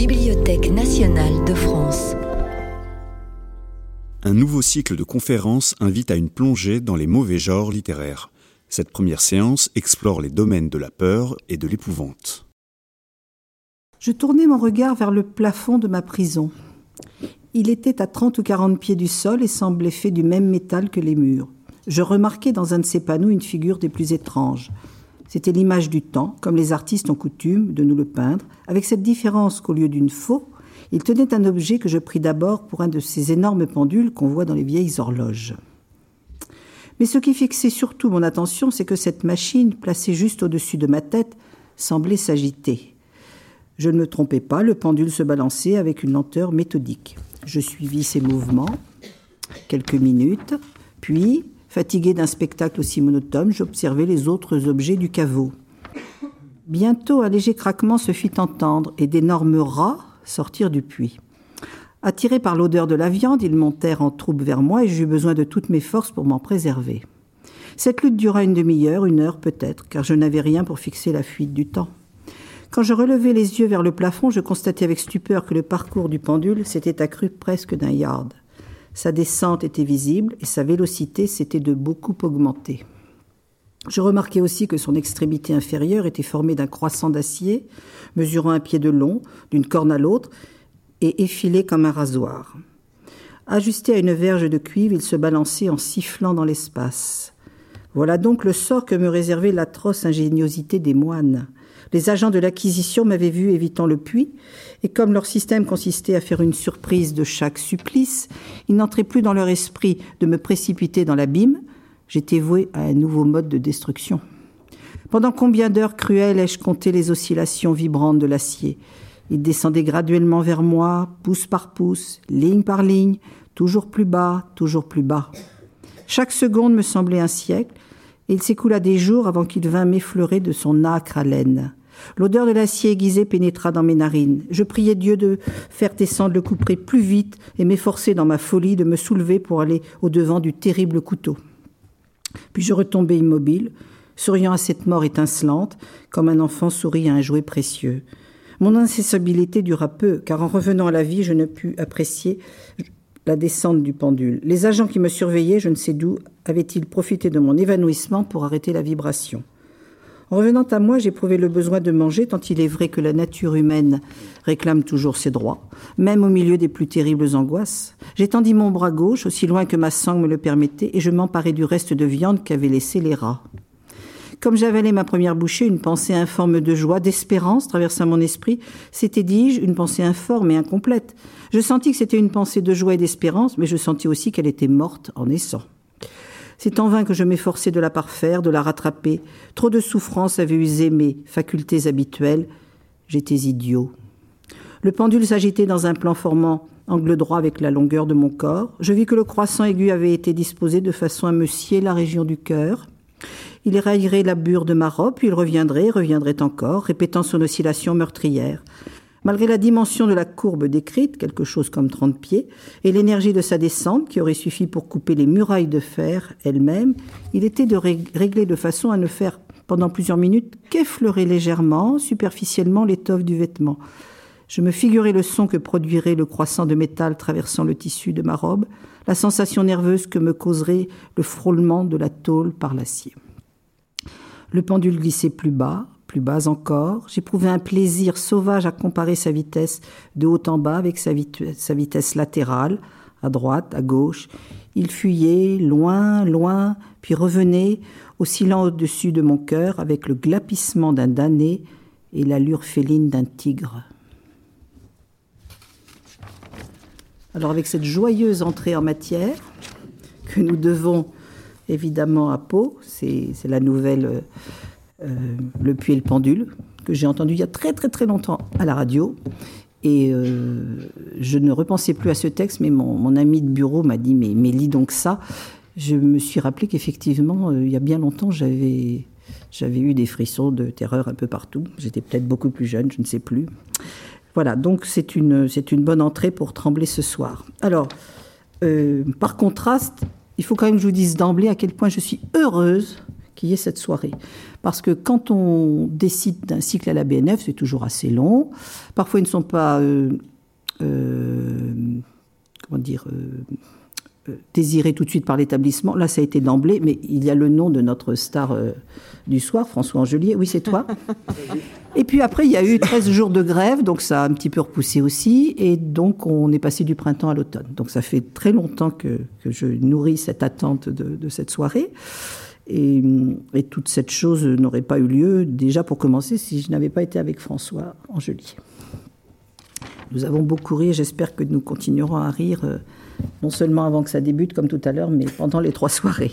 Bibliothèque nationale de France. Un nouveau cycle de conférences invite à une plongée dans les mauvais genres littéraires. Cette première séance explore les domaines de la peur et de l'épouvante. Je tournai mon regard vers le plafond de ma prison. Il était à 30 ou 40 pieds du sol et semblait fait du même métal que les murs. Je remarquai dans un de ces panneaux une figure des plus étranges. C'était l'image du temps, comme les artistes ont coutume de nous le peindre, avec cette différence qu'au lieu d'une faux, il tenait un objet que je pris d'abord pour un de ces énormes pendules qu'on voit dans les vieilles horloges. Mais ce qui fixait surtout mon attention, c'est que cette machine, placée juste au-dessus de ma tête, semblait s'agiter. Je ne me trompais pas, le pendule se balançait avec une lenteur méthodique. Je suivis ses mouvements quelques minutes, puis, fatigué d'un spectacle aussi monotone, j'observais les autres objets du caveau. Bientôt, un léger craquement se fit entendre et d'énormes rats sortirent du puits. Attirés par l'odeur de la viande, ils montèrent en troupe vers moi et j'eus besoin de toutes mes forces pour m'en préserver. Cette lutte dura une demi-heure, une heure peut-être, car je n'avais rien pour fixer la fuite du temps. Quand je relevai les yeux vers le plafond, je constatai avec stupeur que le parcours du pendule s'était accru presque d'un yard. Sa descente était visible et sa vélocité s'était de beaucoup augmentée. Je remarquai aussi que son extrémité inférieure était formée d'un croissant d'acier, mesurant un pied de long, d'une corne à l'autre, et effilé comme un rasoir. Ajusté à une verge de cuivre, il se balançait en sifflant dans l'espace. Voilà donc le sort que me réservait l'atroce ingéniosité des moines. Les agents de l'acquisition m'avaient vu évitant le puits, et comme leur système consistait à faire une surprise de chaque supplice, il n'entrait plus dans leur esprit de me précipiter dans l'abîme. J'étais voué à un nouveau mode de destruction. Pendant combien d'heures cruelles ai-je compté les oscillations vibrantes de l'acier? Il descendait graduellement vers moi, pouce par pouce, ligne par ligne, toujours plus bas, toujours plus bas. Chaque seconde me semblait un siècle, et il s'écoula des jours avant qu'il vînt m'effleurer de son âcre haleine. L'odeur de l'acier aiguisé pénétra dans mes narines. Je priais Dieu de faire descendre le couperet plus vite et m'efforcer dans ma folie de me soulever pour aller au-devant du terrible couteau. Puis je retombai immobile, souriant à cette mort étincelante, comme un enfant sourit à un jouet précieux. Mon incessabilité dura peu, car en revenant à la vie, je ne pus apprécier la descente du pendule. Les agents qui me surveillaient, je ne sais d'où, avaient-ils profité de mon évanouissement pour arrêter la vibration. En revenant à moi, j'éprouvais le besoin de manger, tant il est vrai que la nature humaine réclame toujours ses droits, même au milieu des plus terribles angoisses. J'étendis mon bras gauche, aussi loin que ma sangle me le permettait, et je m'emparai du reste de viande qu'avaient laissé les rats. Comme j'avalais ma première bouchée, une pensée informe de joie, d'espérance traversa mon esprit. C'était, dis-je, une pensée informe et incomplète. Je sentis que c'était une pensée de joie et d'espérance, mais je sentis aussi qu'elle était morte en naissant. C'est en vain que je m'efforçais de la parfaire, de la rattraper. Trop de souffrance avait usé mes facultés habituelles. J'étais idiot. Le pendule s'agitait dans un plan formant angle droit avec la longueur de mon corps. Je vis que le croissant aigu avait été disposé de façon à me scier la région du cœur. Il raillerait la bure de ma robe, puis il reviendrait, reviendrait encore, répétant son oscillation meurtrière. Malgré la dimension de la courbe décrite, quelque chose comme 30 pieds, et l'énergie de sa descente, qui aurait suffi pour couper les murailles de fer elles-mêmes, il était de régler de façon à ne faire pendant plusieurs minutes qu'effleurer légèrement, superficiellement l'étoffe du vêtement. Je me figurais le son que produirait le croissant de métal traversant le tissu de ma robe, la sensation nerveuse que me causerait le frôlement de la tôle par l'acier. Le pendule glissait plus bas, plus bas encore. J'éprouvais un plaisir sauvage à comparer sa vitesse de haut en bas avec sa, vitesse latérale, à droite, à gauche. Il fuyait, loin, loin, puis revenait, oscillant au-dessus de mon cœur avec le glapissement d'un damné et l'allure féline d'un tigre. Alors avec cette joyeuse entrée en matière que nous devons évidemment à Pau. C'est la nouvelle euh, euh, Le puits et le pendule que j'ai entendu il y a très très très longtemps à la radio. Et euh, je ne repensais plus à ce texte, mais mon, ami de bureau m'a dit mais, mais lis donc ça. Je me suis rappelé qu'effectivement, il y a bien longtemps, j'avais j'avais eu des frissons de terreur un peu partout. J'étais peut-être beaucoup plus jeune, je ne sais plus. Voilà, donc c'est une, c'est une bonne entrée pour trembler ce soir. Alors, par contraste, il faut quand même que je vous dise d'emblée à quel point je suis heureuse qu'il y ait cette soirée. Parce que quand on décide d'un cycle à la BNF, c'est toujours assez long. Parfois, ils ne sont pas, euh, euh, comment dire, euh, désirés tout de suite par l'établissement. Là, ça a été d'emblée, mais il y a le nom de notre star du soir, François Angelier. Oui, c'est toi. et puis après, il y a eu 13 jours de grève, donc ça a un petit peu repoussé aussi. Et donc, on est passé du printemps à l'automne. Donc, ça fait très longtemps que, je nourris cette attente de, de cette soirée. Et, toute cette chose n'aurait pas eu lieu, déjà pour commencer, si je n'avais pas été avec François Angelier. Nous avons beaucoup ri j'espère que nous continuerons à rire, euh, non seulement avant que ça débute, comme tout à l'heure, mais pendant les trois soirées.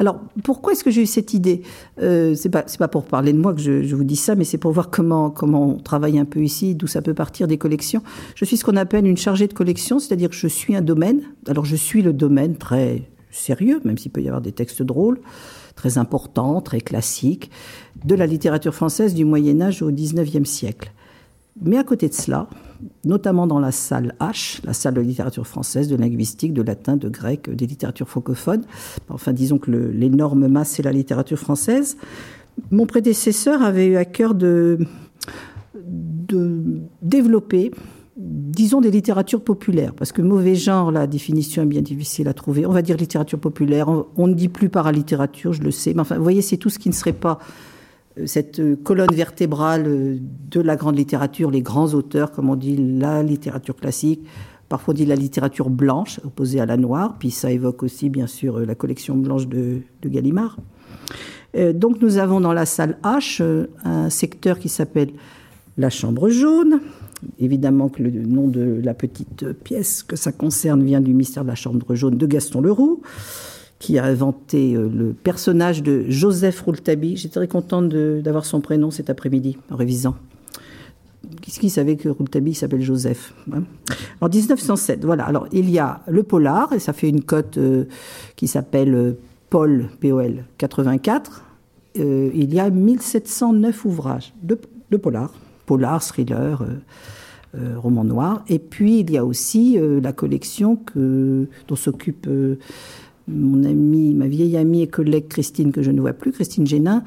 Alors, pourquoi est-ce que j'ai eu cette idée? Euh, C'est pas, pas pour parler de moi que je, vous dis ça, mais c'est pour voir comment, comment on travaille un peu ici, d'où ça peut partir des collections. Je suis ce qu'on appelle une chargée de collection, c'est-à-dire que je suis un domaine. Alors, je suis le domaine très sérieux, même s'il peut y avoir des textes drôles, très importants, très classiques, de la littérature française du Moyen Âge au XIXe siècle. Mais à côté de cela, notamment dans la salle H, la salle de littérature française, de linguistique, de latin, de grec, des littératures francophones, enfin disons que l'énorme masse, c'est la littérature française, mon prédécesseur avait eu à cœur de, de développer disons des littératures populaires, parce que mauvais genre, la définition est bien difficile à trouver. On va dire littérature populaire, on, ne dit plus paralittérature, je le sais, mais enfin, vous voyez, c'est tout ce qui ne serait pas euh, cette euh, colonne vertébrale euh, de la grande littérature, les grands auteurs, comme on dit la littérature classique, parfois on dit la littérature blanche, opposée à la noire, puis ça évoque aussi, bien sûr, la collection blanche de, de Gallimard. donc nous avons dans la salle H un secteur qui s'appelle la chambre jaune, Évidemment que le nom de la petite pièce que ça concerne vient du mystère de la Chambre jaune de Gaston Leroux, qui a inventé euh, le personnage de Joseph Rouletabille. J'étais très contente d'avoir son prénom cet après-midi en révisant. Qu'est-ce qu'il savait que Rouletabille s'appelle Joseph hein? En 1907, voilà. Alors, il y a le polar, et ça fait une cote euh, qui s'appelle euh, Paul, POL 84. il y a 1709 ouvrages de polar, polar, thriller, euh, roman noir. Et puis il y a aussi euh, la collection que, dont s'occupe euh, mon amie, ma vieille amie et collègue Christine, que je ne vois plus, Christine Génin,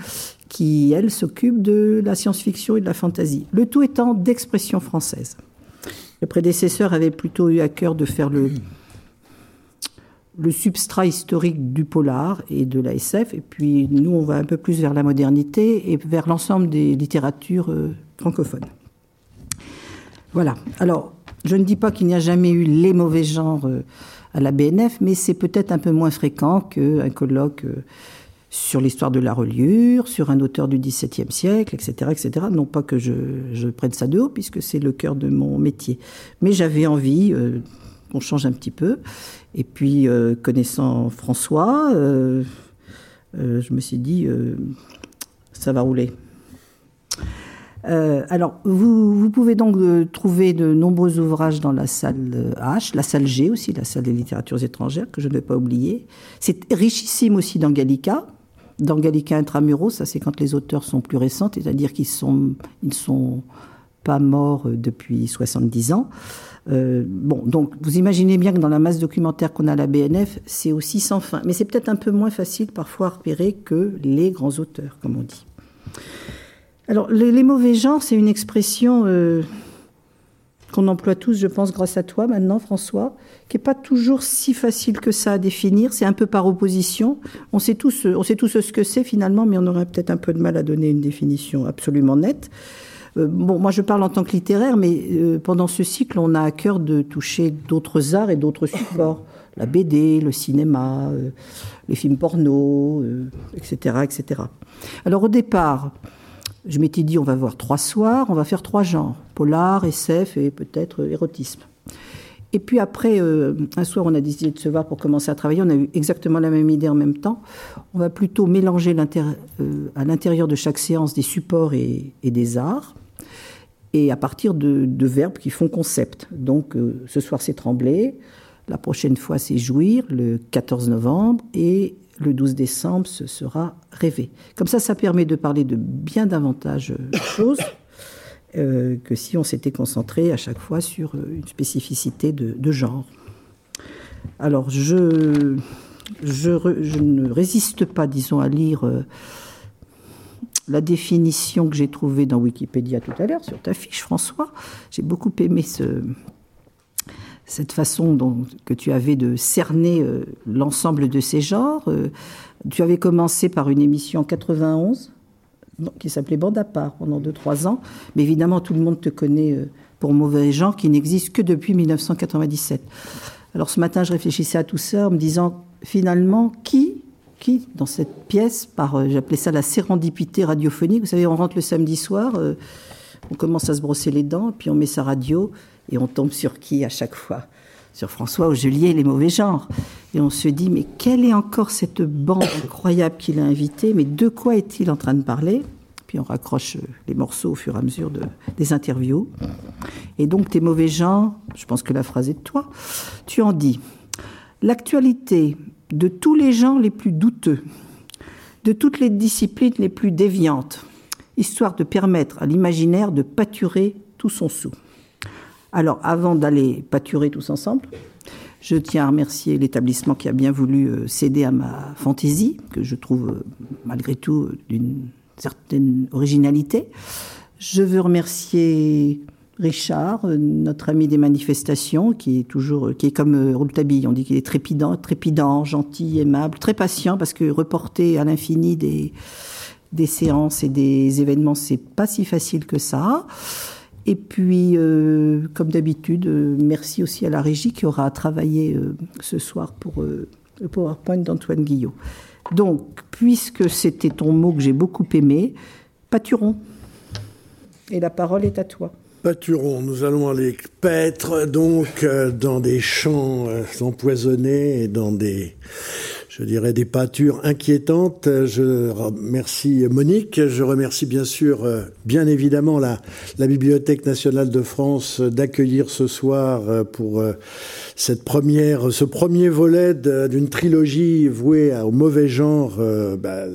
qui, elle, s'occupe de la science-fiction et de la fantasy. Le tout étant d'expression française. Le prédécesseur avait plutôt eu à cœur de faire le, le substrat historique du polar et de la SF, et puis nous, on va un peu plus vers la modernité et vers l'ensemble des littératures francophones. Voilà. Alors, je ne dis pas qu'il n'y a jamais eu les mauvais genres euh, à la BNF, mais c'est peut-être un peu moins fréquent qu'un colloque euh, sur l'histoire de la reliure, sur un auteur du XVIIe siècle, etc., etc. Non pas que je, prenne ça de haut, puisque c'est le cœur de mon métier. Mais j'avais envie euh, qu'on change un petit peu. Et puis, connaissant François, je me suis dit, ça va rouler. Euh, alors, vous, pouvez donc euh, trouver de nombreux ouvrages dans la salle euh, H, la salle G aussi, la salle des littératures étrangères, que je ne vais pas oublier. C'est richissime aussi dans Gallica. Dans Gallica Intramuros, ça c'est quand les auteurs sont plus récents, c'est-à-dire qu'ils sont, ils ne sont pas morts depuis 70 ans. Bon, donc vous imaginez bien que dans la masse documentaire qu'on a à la BNF, c'est aussi sans fin. Mais c'est peut-être un peu moins facile parfois à repérer que les grands auteurs, comme on dit. Alors, les, mauvais genres, c'est une expression euh, qu'on emploie tous, je pense, grâce à toi maintenant, François, qui n'est pas toujours si facile que ça à définir. C'est un peu par opposition. On sait tous, on sait tous ce que c'est finalement, mais on aurait peut-être un peu de mal à donner une définition absolument nette. Euh, moi je parle en tant que littéraire, mais euh, pendant ce cycle, on a à cœur de toucher d'autres arts et d'autres supports. La BD, le cinéma, les films porno, etc., etc. Alors au départ, je m'étais dit, on va voir trois soirs, on va faire trois genres, polar, SF et peut-être érotisme. Et puis après, euh, un soir, on a décidé de se voir pour commencer à travailler. On a eu exactement la même idée en même temps. On va plutôt mélanger euh, à l'intérieur de chaque séance des supports et, des arts, et à partir de, verbes qui font concept. Donc, euh, ce soir, c'est trembler. La prochaine fois, c'est jouir, le 14 novembre. Et le 12 décembre, ce sera rêvé. Comme ça, ça permet de parler de bien davantage de choses euh, que si on s'était concentré à chaque fois sur euh, une spécificité de, genre. Alors, je, je, ne résiste pas, disons, à lire euh, la définition que j'ai trouvée dans Wikipédia tout à l'heure, sur ta fiche, François. J'ai beaucoup aimé ce, cette façon dont, que tu avais de cerner euh, l'ensemble de ces genres. Euh, tu avais commencé par une émission en 91 qui s'appelait Bande à part pendant 2-3 ans, mais évidemment tout le monde te connaît pour Mauvais genre qui n'existe que depuis 1997. Alors ce matin, je réfléchissais à tout ça en me disant finalement qui qui dans cette pièce par euh, j'appelais ça la sérendipité radiophonique. Vous savez, on rentre le samedi soir, euh, on commence à se brosser les dents, puis on met sa radio et on tombe sur qui à chaque fois? Sur François Juliet, les mauvais genres. Et on se dit mais quelle est encore cette bande incroyable qu'il a invitée? Mais de quoi est-il en train de parler? Puis on raccroche euh, les morceaux au fur et à mesure de, des interviews. Et donc, tes mauvais genres, je pense que la phrase est de toi, tu en dis l'actualité de tous les genres les plus douteux, de toutes les disciplines les plus déviantes, histoire de permettre à l'imaginaire de pâturer tout son sou. Alors, avant d'aller pâturer tous ensemble, je tiens à remercier l'établissement qui a bien voulu euh, céder à ma fantaisie, que je trouve euh, malgré tout d'une certaine originalité. Je veux remercier Richard, euh, notre ami des manifestations, qui est toujours, qui est comme euh, Rouletabille, on dit qu'il est trépidant, trépidant, gentil, aimable, très patient, parce que reporter à l'infini des, des séances et des événements, c'est pas si facile que ça. Et puis, euh, comme d'habitude, merci aussi à la régie qui aura travaillé ce soir pour le PowerPoint d'Antoine Guillot. Donc, puisque c'était ton mot que j'ai beaucoup aimé, pâturon. Et la parole est à toi. Pâturon, nous allons aller paître donc euh, dans des champs euh, empoisonnés et dans des, je dirais, des pâtures inquiétantes. Je remercie Monique, je remercie bien sûr, euh, bien évidemment, la, Bibliothèque nationale de France d'accueillir ce soir pour ce premier volet d'une trilogie vouée au mauvais genre. Bah,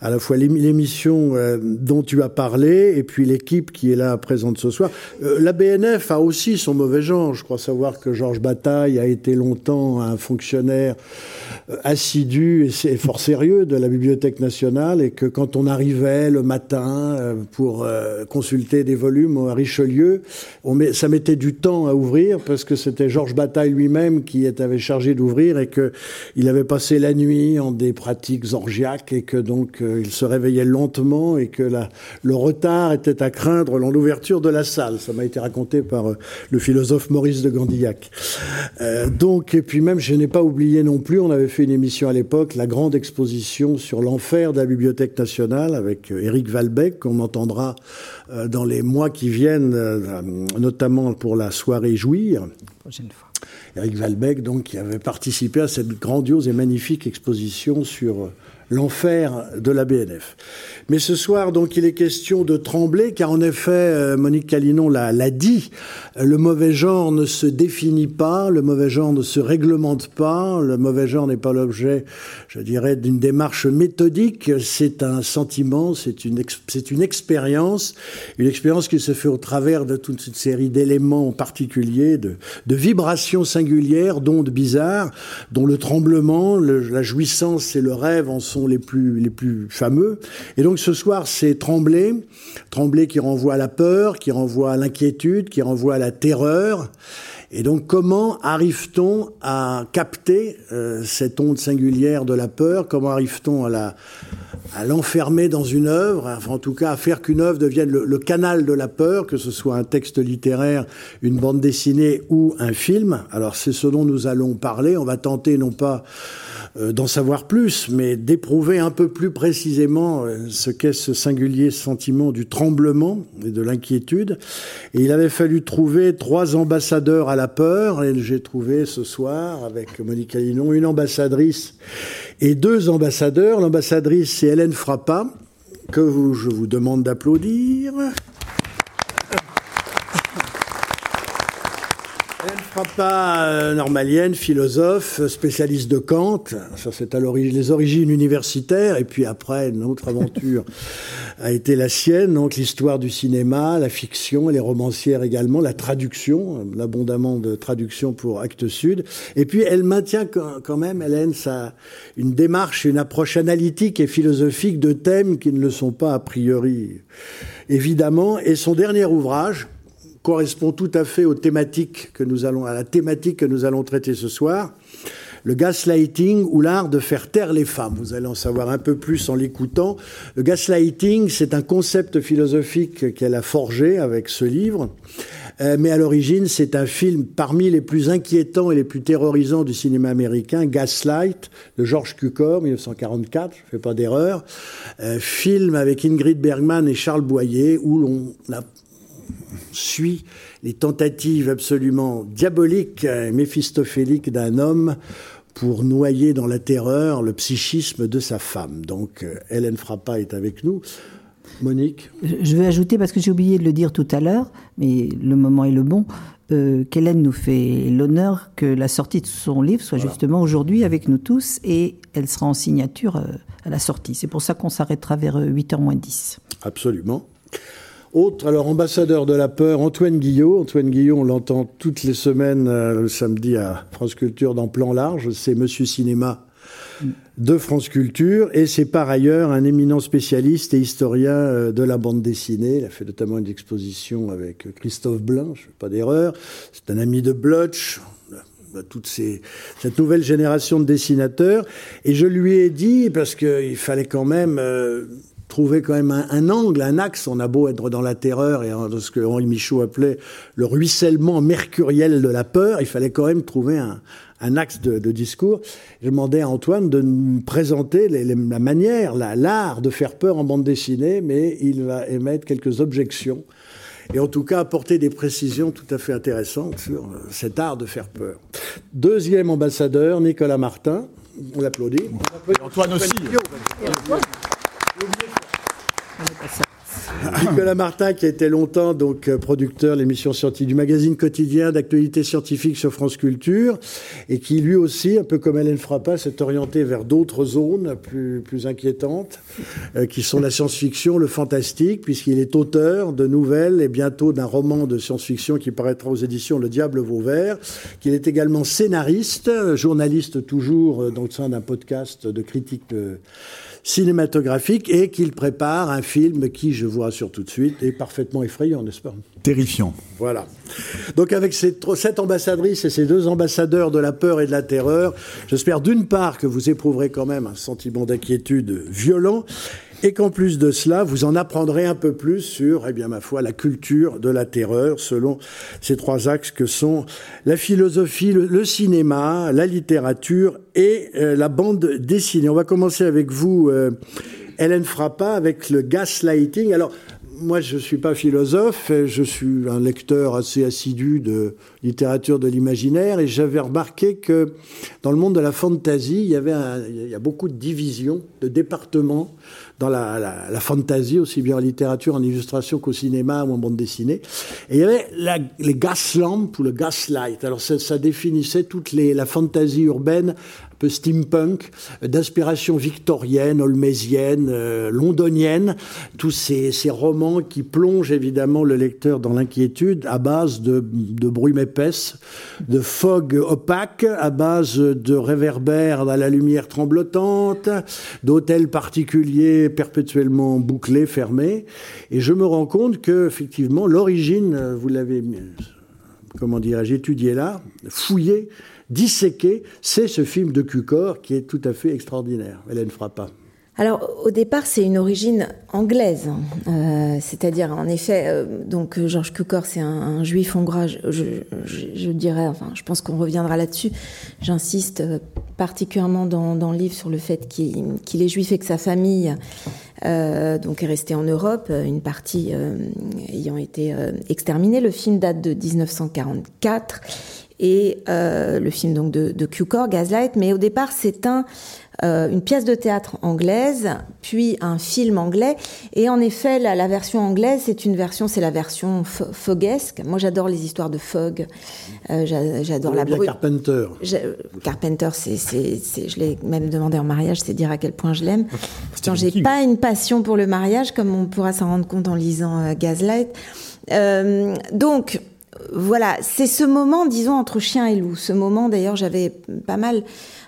à la fois l'émission euh, dont tu as parlé et puis l'équipe qui est là présente ce soir. Euh, la BNF a aussi son mauvais genre. Je crois savoir que Georges Bataille a été longtemps un fonctionnaire euh, assidu et fort sérieux de la Bibliothèque nationale et que quand on arrivait le matin pour consulter des volumes à Richelieu, ça mettait du temps à ouvrir parce que c'était Georges Bataille lui-même qui avait chargé d'ouvrir et que il avait passé la nuit en des pratiques orgiaques et que donc il se réveillait lentement et que la, le retard était à craindre dans l'ouverture de la salle. Ça m'a été raconté par euh, le philosophe Maurice de Gandillac. Euh, donc, et puis même, je n'ai pas oublié non plus, on avait fait une émission à l'époque, la grande exposition sur l'enfer de la Bibliothèque nationale avec euh, Éric Valbec, qu'on entendra dans les mois qui viennent, notamment pour la soirée Jouir. Prochaine fois. Éric Valbec, donc, qui avait participé à cette grandiose et magnifique exposition sur l'enfer de la BNF. Mais ce soir, donc, il est question de trembler, car en effet, euh, Monique Calinon l'a dit, le mauvais genre ne se définit pas, le mauvais genre ne se réglemente pas, le mauvais genre n'est pas l'objet, je dirais, d'une démarche méthodique, c'est un sentiment, c'est une, expérience, une expérience qui se fait au travers de toute une série d'éléments particuliers, de, de vibrations singulières, d'ondes bizarres, dont le tremblement, la jouissance et le rêve en sont les plus, les plus fameux. Et donc, ce soir, c'est Trembler, Trembler qui renvoie à la peur, qui renvoie à l'inquiétude, qui renvoie à la terreur. Et donc, comment arrive-t-on à capter euh, cette onde singulière de la peur? Comment arrive-t-on à la à l'enfermer dans une œuvre, enfin, en tout cas à faire qu'une œuvre devienne le, canal de la peur, que ce soit un texte littéraire, une bande dessinée ou un film. Alors c'est ce dont nous allons parler. On va tenter non pas d'en savoir plus, mais d'éprouver un peu plus précisément euh, ce qu'est ce singulier sentiment du tremblement et de l'inquiétude. Il avait fallu trouver trois ambassadeurs à la peur, et j'ai trouvé ce soir, avec Monique Alinon, une ambassadrice et deux ambassadeurs. L'ambassadrice, c'est Hélène Frappa, que je vous demande d'applaudir. Papa euh, normalienne, philosophe, spécialiste de Kant, ça c'est à l'origine, les origines universitaires, et puis après une autre aventure a été la sienne, donc l'histoire du cinéma, la fiction, les romancières également, la traduction, l'abondamment de traduction pour Actes Sud. Et puis elle maintient quand même, Hélène, sa, une démarche, une approche analytique et philosophique de thèmes qui ne le sont pas a priori, évidemment. Et son dernier ouvrage correspond tout à fait aux thématiques que nous allons, à la thématique que nous allons traiter ce soir le gaslighting ou l'art de faire taire les femmes. Vous allez en savoir un peu plus en l'écoutant. Le gaslighting, c'est un concept philosophique qu'elle a forgé avec ce livre. Euh, mais à l'origine, c'est un film parmi les plus inquiétants et les plus terrorisants du cinéma américain, Gaslight, de George Cukor, 1944, je fais pas d'erreur. Euh, film avec Ingrid Bergman et Charles Boyer, où l'on suit les tentatives absolument diaboliques et méphistophéliques d'un homme pour noyer dans la terreur le psychisme de sa femme. Donc euh, Hélène Frappa est avec nous. Monique Je vais ajouter, parce que j'ai oublié de le dire tout à l'heure, mais le moment est le bon, euh, qu'Hélène nous fait l'honneur que la sortie de son livre soit justement aujourd'hui avec nous tous et elle sera en signature euh, à la sortie. C'est pour ça qu'on s'arrêtera vers 8h moins 10. Absolument. Autre, alors ambassadeur de la peur, Antoine Guillot. Antoine Guillot, on l'entend toutes les semaines euh, le samedi à France Culture dans Plan Large. C'est Monsieur Cinéma de France Culture et c'est par ailleurs un éminent spécialiste et historien euh, de la bande dessinée. Il a fait notamment une exposition avec Christophe Blain, je ne fais pas d'erreur. C'est un ami de Blutch, toute cette nouvelle génération de dessinateurs. Et je lui ai dit, parce qu'il fallait quand même euh, trouver quand même un, angle, un axe. On a beau être dans la terreur et dans ce que Henri Michaud appelait le ruissellement mercuriel de la peur, il fallait quand même trouver un, axe de, discours. Je demandais à Antoine de nous présenter la manière, l'art de faire peur en bande dessinée, mais il va émettre quelques objections et en tout cas apporter des précisions tout à fait intéressantes sur euh, cet art de faire peur. Deuxième ambassadeur, Nicolas Martin. On l'applaudit. Antoine aussi. Nicolas Martin, qui a été longtemps donc euh, producteur de l'émission scientifique du magazine quotidien d'actualité scientifique sur France Culture, et qui lui aussi, un peu comme Hélène Frappa, s'est orienté vers d'autres zones plus, plus inquiétantes, euh, qui sont la science-fiction, le fantastique, puisqu'il est auteur de nouvelles et bientôt d'un roman de science-fiction qui paraîtra aux éditions Le Diable Vauvert, qu'il est également scénariste, journaliste toujours euh, dans le sein d'un podcast de critique cinématographique et qu'il prépare un film qui, je vous rassure tout de suite, est parfaitement effrayant, n'est-ce pas? Terrifiant. Voilà. Donc avec cette, cette ambassadrice et ces deux ambassadeurs de la peur et de la terreur, j'espère d'une part que vous éprouverez quand même un sentiment d'inquiétude violent et qu'en plus de cela, vous en apprendrez un peu plus sur, eh bien, ma foi, la culture de la terreur, selon ces trois axes que sont la philosophie, le, cinéma, la littérature et euh, la bande dessinée. On va commencer avec vous, euh, Hélène Frappa, avec le gaslighting. Alors, moi, je ne suis pas philosophe, je suis un lecteur assez assidu de littérature de l'imaginaire, et j'avais remarqué que dans le monde de la fantasy, il y avait il y a beaucoup de divisions, de départements dans la, la, la fantasy, aussi bien en littérature, en illustration qu'au cinéma ou en bande dessinée. Et il y avait la, les lamps ou le gaslight. Alors ça, ça définissait toute les, la fantasy urbaine peu steampunk, d'inspiration victorienne, holmésienne, euh, londonienne, tous ces, romans qui plongent évidemment le lecteur dans l'inquiétude à base de, de brume de fog opaque, à base de réverbères à la lumière tremblotante, d'hôtels particuliers perpétuellement bouclés, fermés. Et je me rends compte que, effectivement, l'origine, vous l'avez, comment dirais-je, étudié là, fouillé, disséqué, c'est ce film de Cucor qui est tout à fait extraordinaire. Hélène Frappa. Alors au départ c'est une origine anglaise, euh, c'est-à-dire en effet euh, donc Georges Cukor c'est un, juif hongrois, je, dirais, enfin je pense qu'on reviendra là-dessus. J'insiste euh, particulièrement dans, le livre sur le fait qu'il qu est juif et que sa famille donc est restée en Europe, une partie ayant été exterminée. Le film date de 1944 et le film donc de, de Q-Core, Gaslight. Mais au départ, c'est un euh, une pièce de théâtre anglaise, puis un film anglais. Et en effet, la, version anglaise, c'est une version, c'est la version fogesque. Moi, j'adore les histoires de fog. Euh, j'adore la brute. Carpenter. Carpenter, c'est, c'est, je l'ai même demandé en mariage, c'est dire à quel point je l'aime. Pourtant, j'ai pas une passion pour le mariage, comme on pourra s'en rendre compte en lisant euh, Gaslight. donc, voilà, c'est ce moment, disons, entre chien et loup. Ce moment, d'ailleurs, j'avais pas mal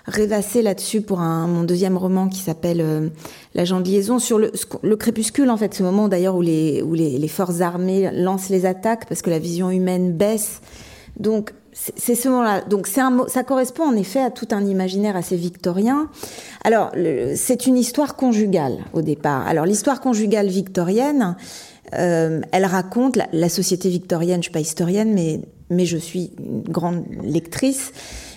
rêvassé là-dessus pour un, mon deuxième roman qui s'appelle euh, L'agent de liaison sur le, le, crépuscule, en fait, ce moment d'ailleurs où, les, où les, les, forces armées lancent les attaques parce que la vision humaine baisse. Donc, c'est ce moment-là. Donc, un, ça correspond en effet à tout un imaginaire assez victorien. Alors, c'est une histoire conjugale au départ. Alors, l'histoire conjugale victorienne, euh, elle raconte la, société victorienne. Je suis pas historienne, mais je suis une grande lectrice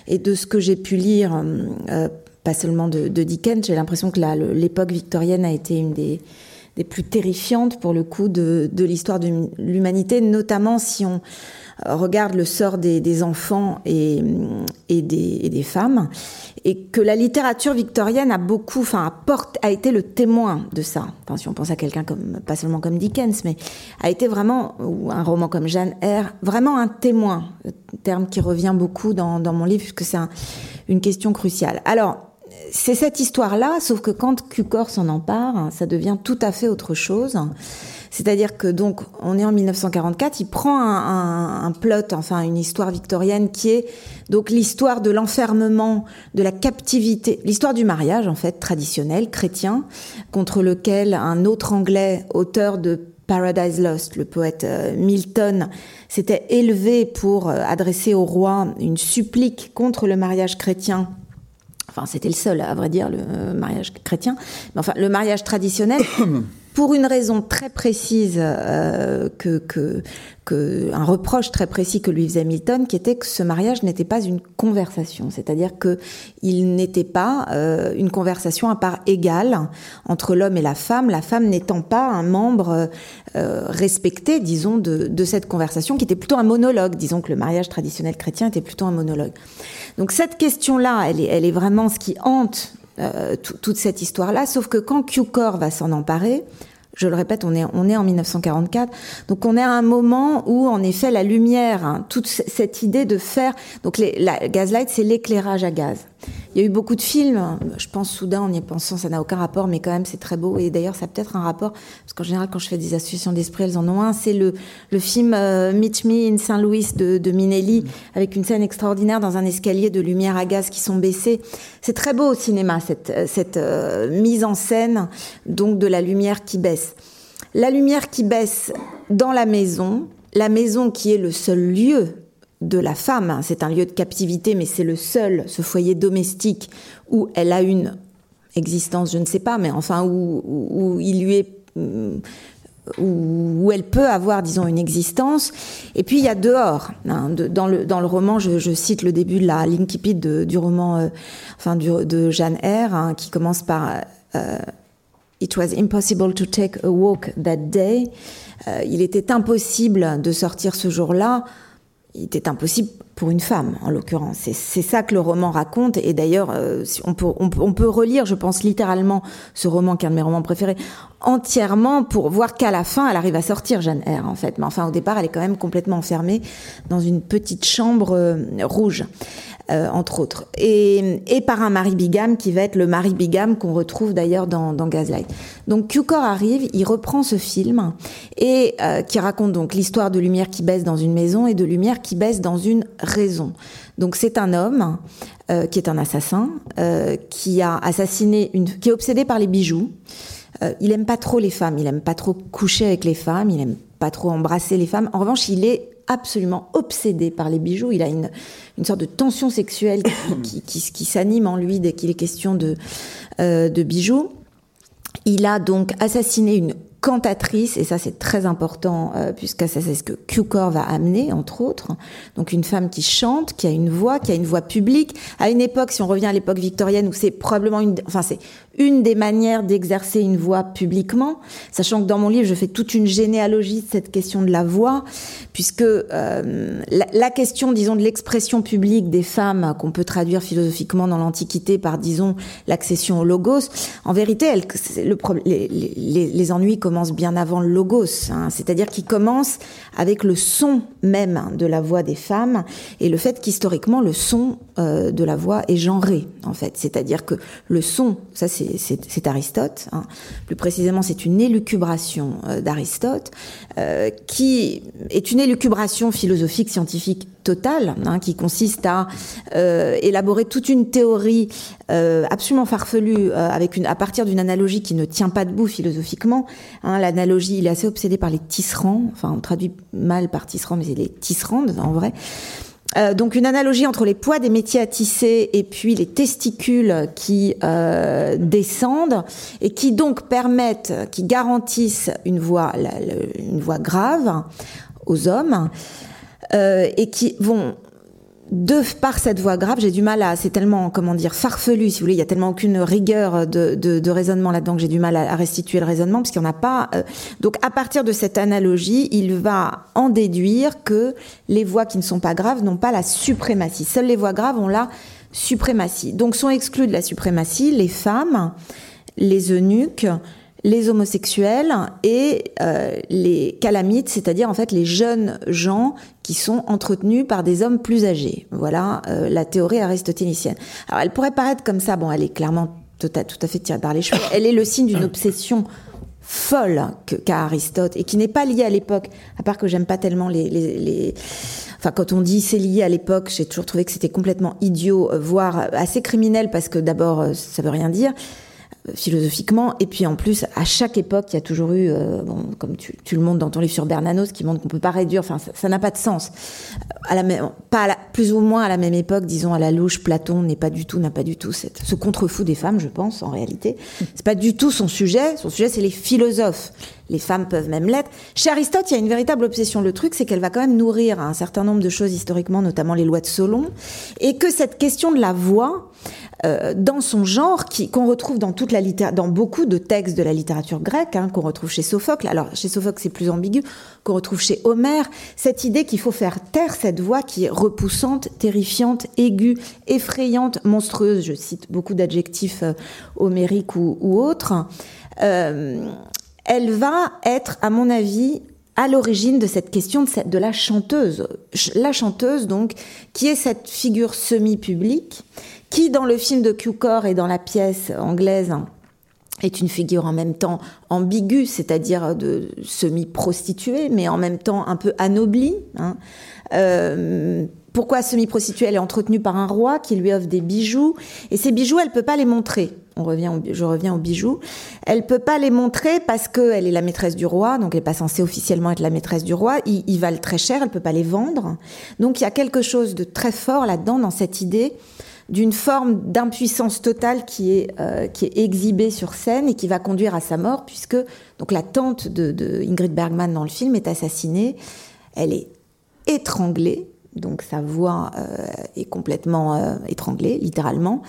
et de ce que j'ai pu lire, euh, pas seulement de, de Dickens, j'ai l'impression que l'époque victorienne a été une des, des plus terrifiantes pour le coup de, de l'histoire de l'humanité, notamment si on regarde le sort des, des enfants et, et, des, et, des, femmes, et que la littérature victorienne a beaucoup, enfin, apporte, a été le témoin de ça. Enfin, si on pense à quelqu'un comme, pas seulement comme Dickens, mais a été vraiment, ou un roman comme Jeanne Eyre, vraiment un témoin, terme qui revient beaucoup dans, dans mon livre, puisque c'est un, une question cruciale. Alors, c'est cette histoire-là, sauf que quand Cukor s'en empare, ça devient tout à fait autre chose. C'est-à-dire que donc on est en 1944, il prend un, un, plot, enfin une histoire victorienne qui est donc l'histoire de l'enfermement, de la captivité, l'histoire du mariage en fait traditionnel chrétien, contre lequel un autre Anglais, auteur de Paradise Lost, le poète euh, Milton, s'était élevé pour euh, adresser au roi une supplique contre le mariage chrétien enfin c'était le seul à vrai dire le mariage chrétien. Mais enfin le mariage traditionnel pour une raison très précise euh, que, que, que un reproche très précis que lui faisait Milton, qui était que ce mariage n'était pas une conversation, c'est-à-dire que il n'était pas euh, une conversation à part égale entre l'homme et la femme, la femme n'étant pas un membre euh, respecté, disons, de, de cette conversation, qui était plutôt un monologue. Disons que le mariage traditionnel chrétien était plutôt un monologue. Donc cette question-là, elle est, elle est vraiment ce qui hante euh, toute cette histoire-là, sauf que quand Q-Core va s'en emparer, je le répète, on est, on est en 1944, donc on est à un moment où, en effet, la lumière, hein, toute cette idée de faire, donc les, la Gaslight, c'est l'éclairage à gaz. Il y a eu beaucoup de films. Je pense soudain, en y pensant, ça n'a aucun rapport, mais quand même, c'est très beau. Et d'ailleurs, ça a peut-être un rapport, parce qu'en général, quand je fais des associations d'esprit, elles en ont un. C'est le, film euh, Meet Me in Saint Louis de, Minelli, avec une scène extraordinaire dans un escalier de lumière à gaz qui sont baissées. C'est très beau au cinéma, cette, cette euh, mise en scène, donc de la lumière qui baisse. La lumière qui baisse dans la maison, la maison qui est le seul lieu de la femme. C'est un lieu de captivité, mais c'est le seul, ce foyer domestique, où elle a une existence, je ne sais pas, mais enfin où, où, il lui est où, elle peut avoir, disons, une existence. Et puis il y a dehors. Hein, dans, le, dans le roman, je, je, cite le début de la l'incipit du roman, euh, enfin de Jeanne Eyre, hein, qui commence par euh, It was impossible to take a walk that day. Euh, il était impossible de sortir ce jour-là il était impossible pour une femme, en l'occurrence. C'est ça que le roman raconte. Et d'ailleurs, euh, on, peut, on, on, peut relire, je pense littéralement, ce roman qui est un de mes romans préférés, entièrement pour voir qu'à la fin, elle arrive à sortir, Jeanne R, en fait. Mais enfin, au départ, elle est quand même complètement enfermée dans une petite chambre euh, rouge. Euh, entre autres, et, et, par un mari bigame qui va être le mari bigame qu'on retrouve d'ailleurs dans, dans, Gaslight. Donc Cukor arrive, il reprend ce film et euh, qui raconte donc l'histoire de lumière qui baisse dans une maison et de lumière qui baisse dans une raison. Donc c'est un homme euh, qui est un assassin, euh, qui a assassiné une, qui est obsédé par les bijoux. Euh, il aime pas trop les femmes, il aime pas trop coucher avec les femmes, il aime pas trop embrasser les femmes. En revanche, il est absolument obsédé par les bijoux. Il a une, une sorte de tension sexuelle qui, qui, qui, qui s'anime en lui dès qu'il est question de, euh, de bijoux. Il a donc assassiné une cantatrice, et ça c'est très important, euh, puisque ça c'est ce que Q-Core va amener, entre autres. Donc une femme qui chante, qui a une voix, qui a une voix publique. À une époque, si on revient à l'époque victorienne, où c'est probablement une, enfin c'est une des manières d'exercer une voix publiquement, sachant que dans mon livre, je fais toute une généalogie de cette question de la voix, puisque euh, la, question, disons, de l'expression publique des femmes, qu'on peut traduire philosophiquement dans l'Antiquité par, disons, l'accession au logos, en vérité, les, ennuis commencent bien avant le logos, hein, c'est-à-dire qu'ils commencent avec le son même de la voix des femmes et le fait qu'historiquement, le son euh, de la voix est genré, en fait. C'est-à-dire que le son, ça c'est c'est Aristote. Hein. Plus précisément, c'est une élucubration euh, d'Aristote euh, qui est une élucubration philosophique scientifique totale, hein, qui consiste à euh, élaborer toute une théorie absolument farfelue à partir d'une analogie qui ne tient pas debout philosophiquement. Hein. L'analogie, il est assez obsédé par les tisserands. Enfin, on traduit mal par tisserand, mais c'est les tisserandes en vrai. Euh, donc une analogie entre les poids des métiers à tisser et puis les testicules qui euh, descendent et qui donc permettent, qui garantissent une voix, une voix grave aux hommes euh, et qui vont de par cette voix grave, j'ai du mal à, c'est tellement, comment dire, farfelu, si vous voulez, il y a tellement aucune rigueur de, de, de raisonnement là-dedans que j'ai du mal à, restituer le raisonnement, parce qu'il n'y en a pas. Euh. donc, à partir de cette analogie, il va en déduire que les voix qui ne sont pas graves n'ont pas la suprématie. Seules les voix graves ont la suprématie. Donc, sont exclus de la suprématie les femmes, les eunuques, les homosexuels et euh, les calamites, c'est-à-dire en fait les jeunes gens qui sont entretenus par des hommes plus âgés. Voilà euh, la théorie aristotélicienne. Alors elle pourrait paraître comme ça, bon, elle est clairement tout à, tout à fait tirée par les cheveux. Elle est le signe d'une obsession folle qu'a Aristote et qui n'est pas liée à l'époque, à part que j'aime pas tellement les, les. Enfin, quand on dit c'est lié à l'époque, j'ai toujours trouvé que c'était complètement idiot, euh, voire assez criminel, parce que d'abord, ça veut rien dire philosophiquement. Et puis en plus, à chaque époque, il y a toujours eu, euh, bon, comme tu, le montres dans ton livre sur Bernanos, qui montre qu'on peut pas réduire. Enfin, ça n'a pas de sens. À la même, pas plus ou moins à la même époque, disons à la louche, Platon n'est pas du tout, n'a pas du tout cette, ce contre-fou des femmes, je pense, en réalité. C'est pas du tout son sujet. Son sujet, c'est les philosophes. Les femmes peuvent même l'être. Chez Aristote, il y a une véritable obsession. Le truc, c'est qu'elle va quand même nourrir un certain nombre de choses historiquement, notamment les lois de Solon, et que cette question de la voix, euh, dans son genre qu'on retrouve dans toute la dans beaucoup de textes de la littérature grecque hein, qu'on retrouve chez Sophocle. Alors chez Sophocle c'est plus ambigu, qu'on retrouve chez Homère. Cette idée qu'il faut faire taire cette voix qui est repoussante, terrifiante, aiguë, effrayante, monstrueuse. Je cite beaucoup d'adjectifs euh, homériques ou, autres. Euh, elle va être, à mon avis, à l'origine de cette question de, la chanteuse. La chanteuse, donc, qui est cette figure semi-publique, qui dans le film de Cukor et dans la pièce anglaise est une figure en même temps ambiguë, c'est-à-dire de semi-prostituée, mais en même temps un peu anoblie. Hein. Euh, pourquoi semi-prostituée Elle est entretenue par un roi qui lui offre des bijoux, et ces bijoux, elle peut pas les montrer. On revient, je reviens aux bijoux. Elle peut pas les montrer parce qu'elle est la maîtresse du roi, donc elle n'est pas censée officiellement être la maîtresse du roi. Ils, valent très cher, elle peut pas les vendre. Donc il y a quelque chose de très fort là-dedans dans cette idée d'une forme d'impuissance totale qui est, euh, qui est exhibée sur scène et qui va conduire à sa mort, puisque donc la tante de, Ingrid Bergman dans le film est assassinée. Elle est étranglée, donc sa voix euh, est complètement euh, étranglée, littéralement.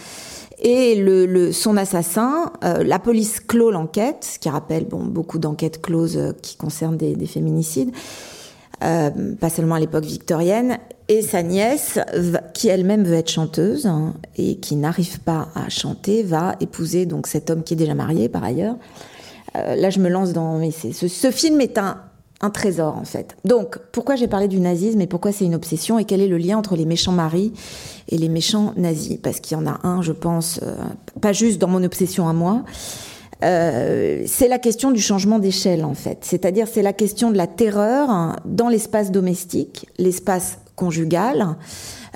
Et son assassin, la police clôt l'enquête, ce qui rappelle beaucoup d'enquêtes closes qui concernent des, des féminicides. pas seulement à l'époque victorienne, et sa nièce, qui elle-même veut être chanteuse hein, et qui n'arrive pas à chanter, va épouser donc cet homme qui est déjà marié par ailleurs. Euh, là, je me lance dans. Mais ce, ce film est un, un trésor en fait. Donc, pourquoi j'ai parlé du nazisme et pourquoi c'est une obsession et quel est le lien entre les méchants maris et les méchants nazis? Parce qu'il y en a un, je pense, euh, pas juste dans mon obsession à moi. Euh, c'est la question du changement d'échelle en fait, c'est-à-dire c'est la question de la terreur dans l'espace domestique, l'espace conjugale,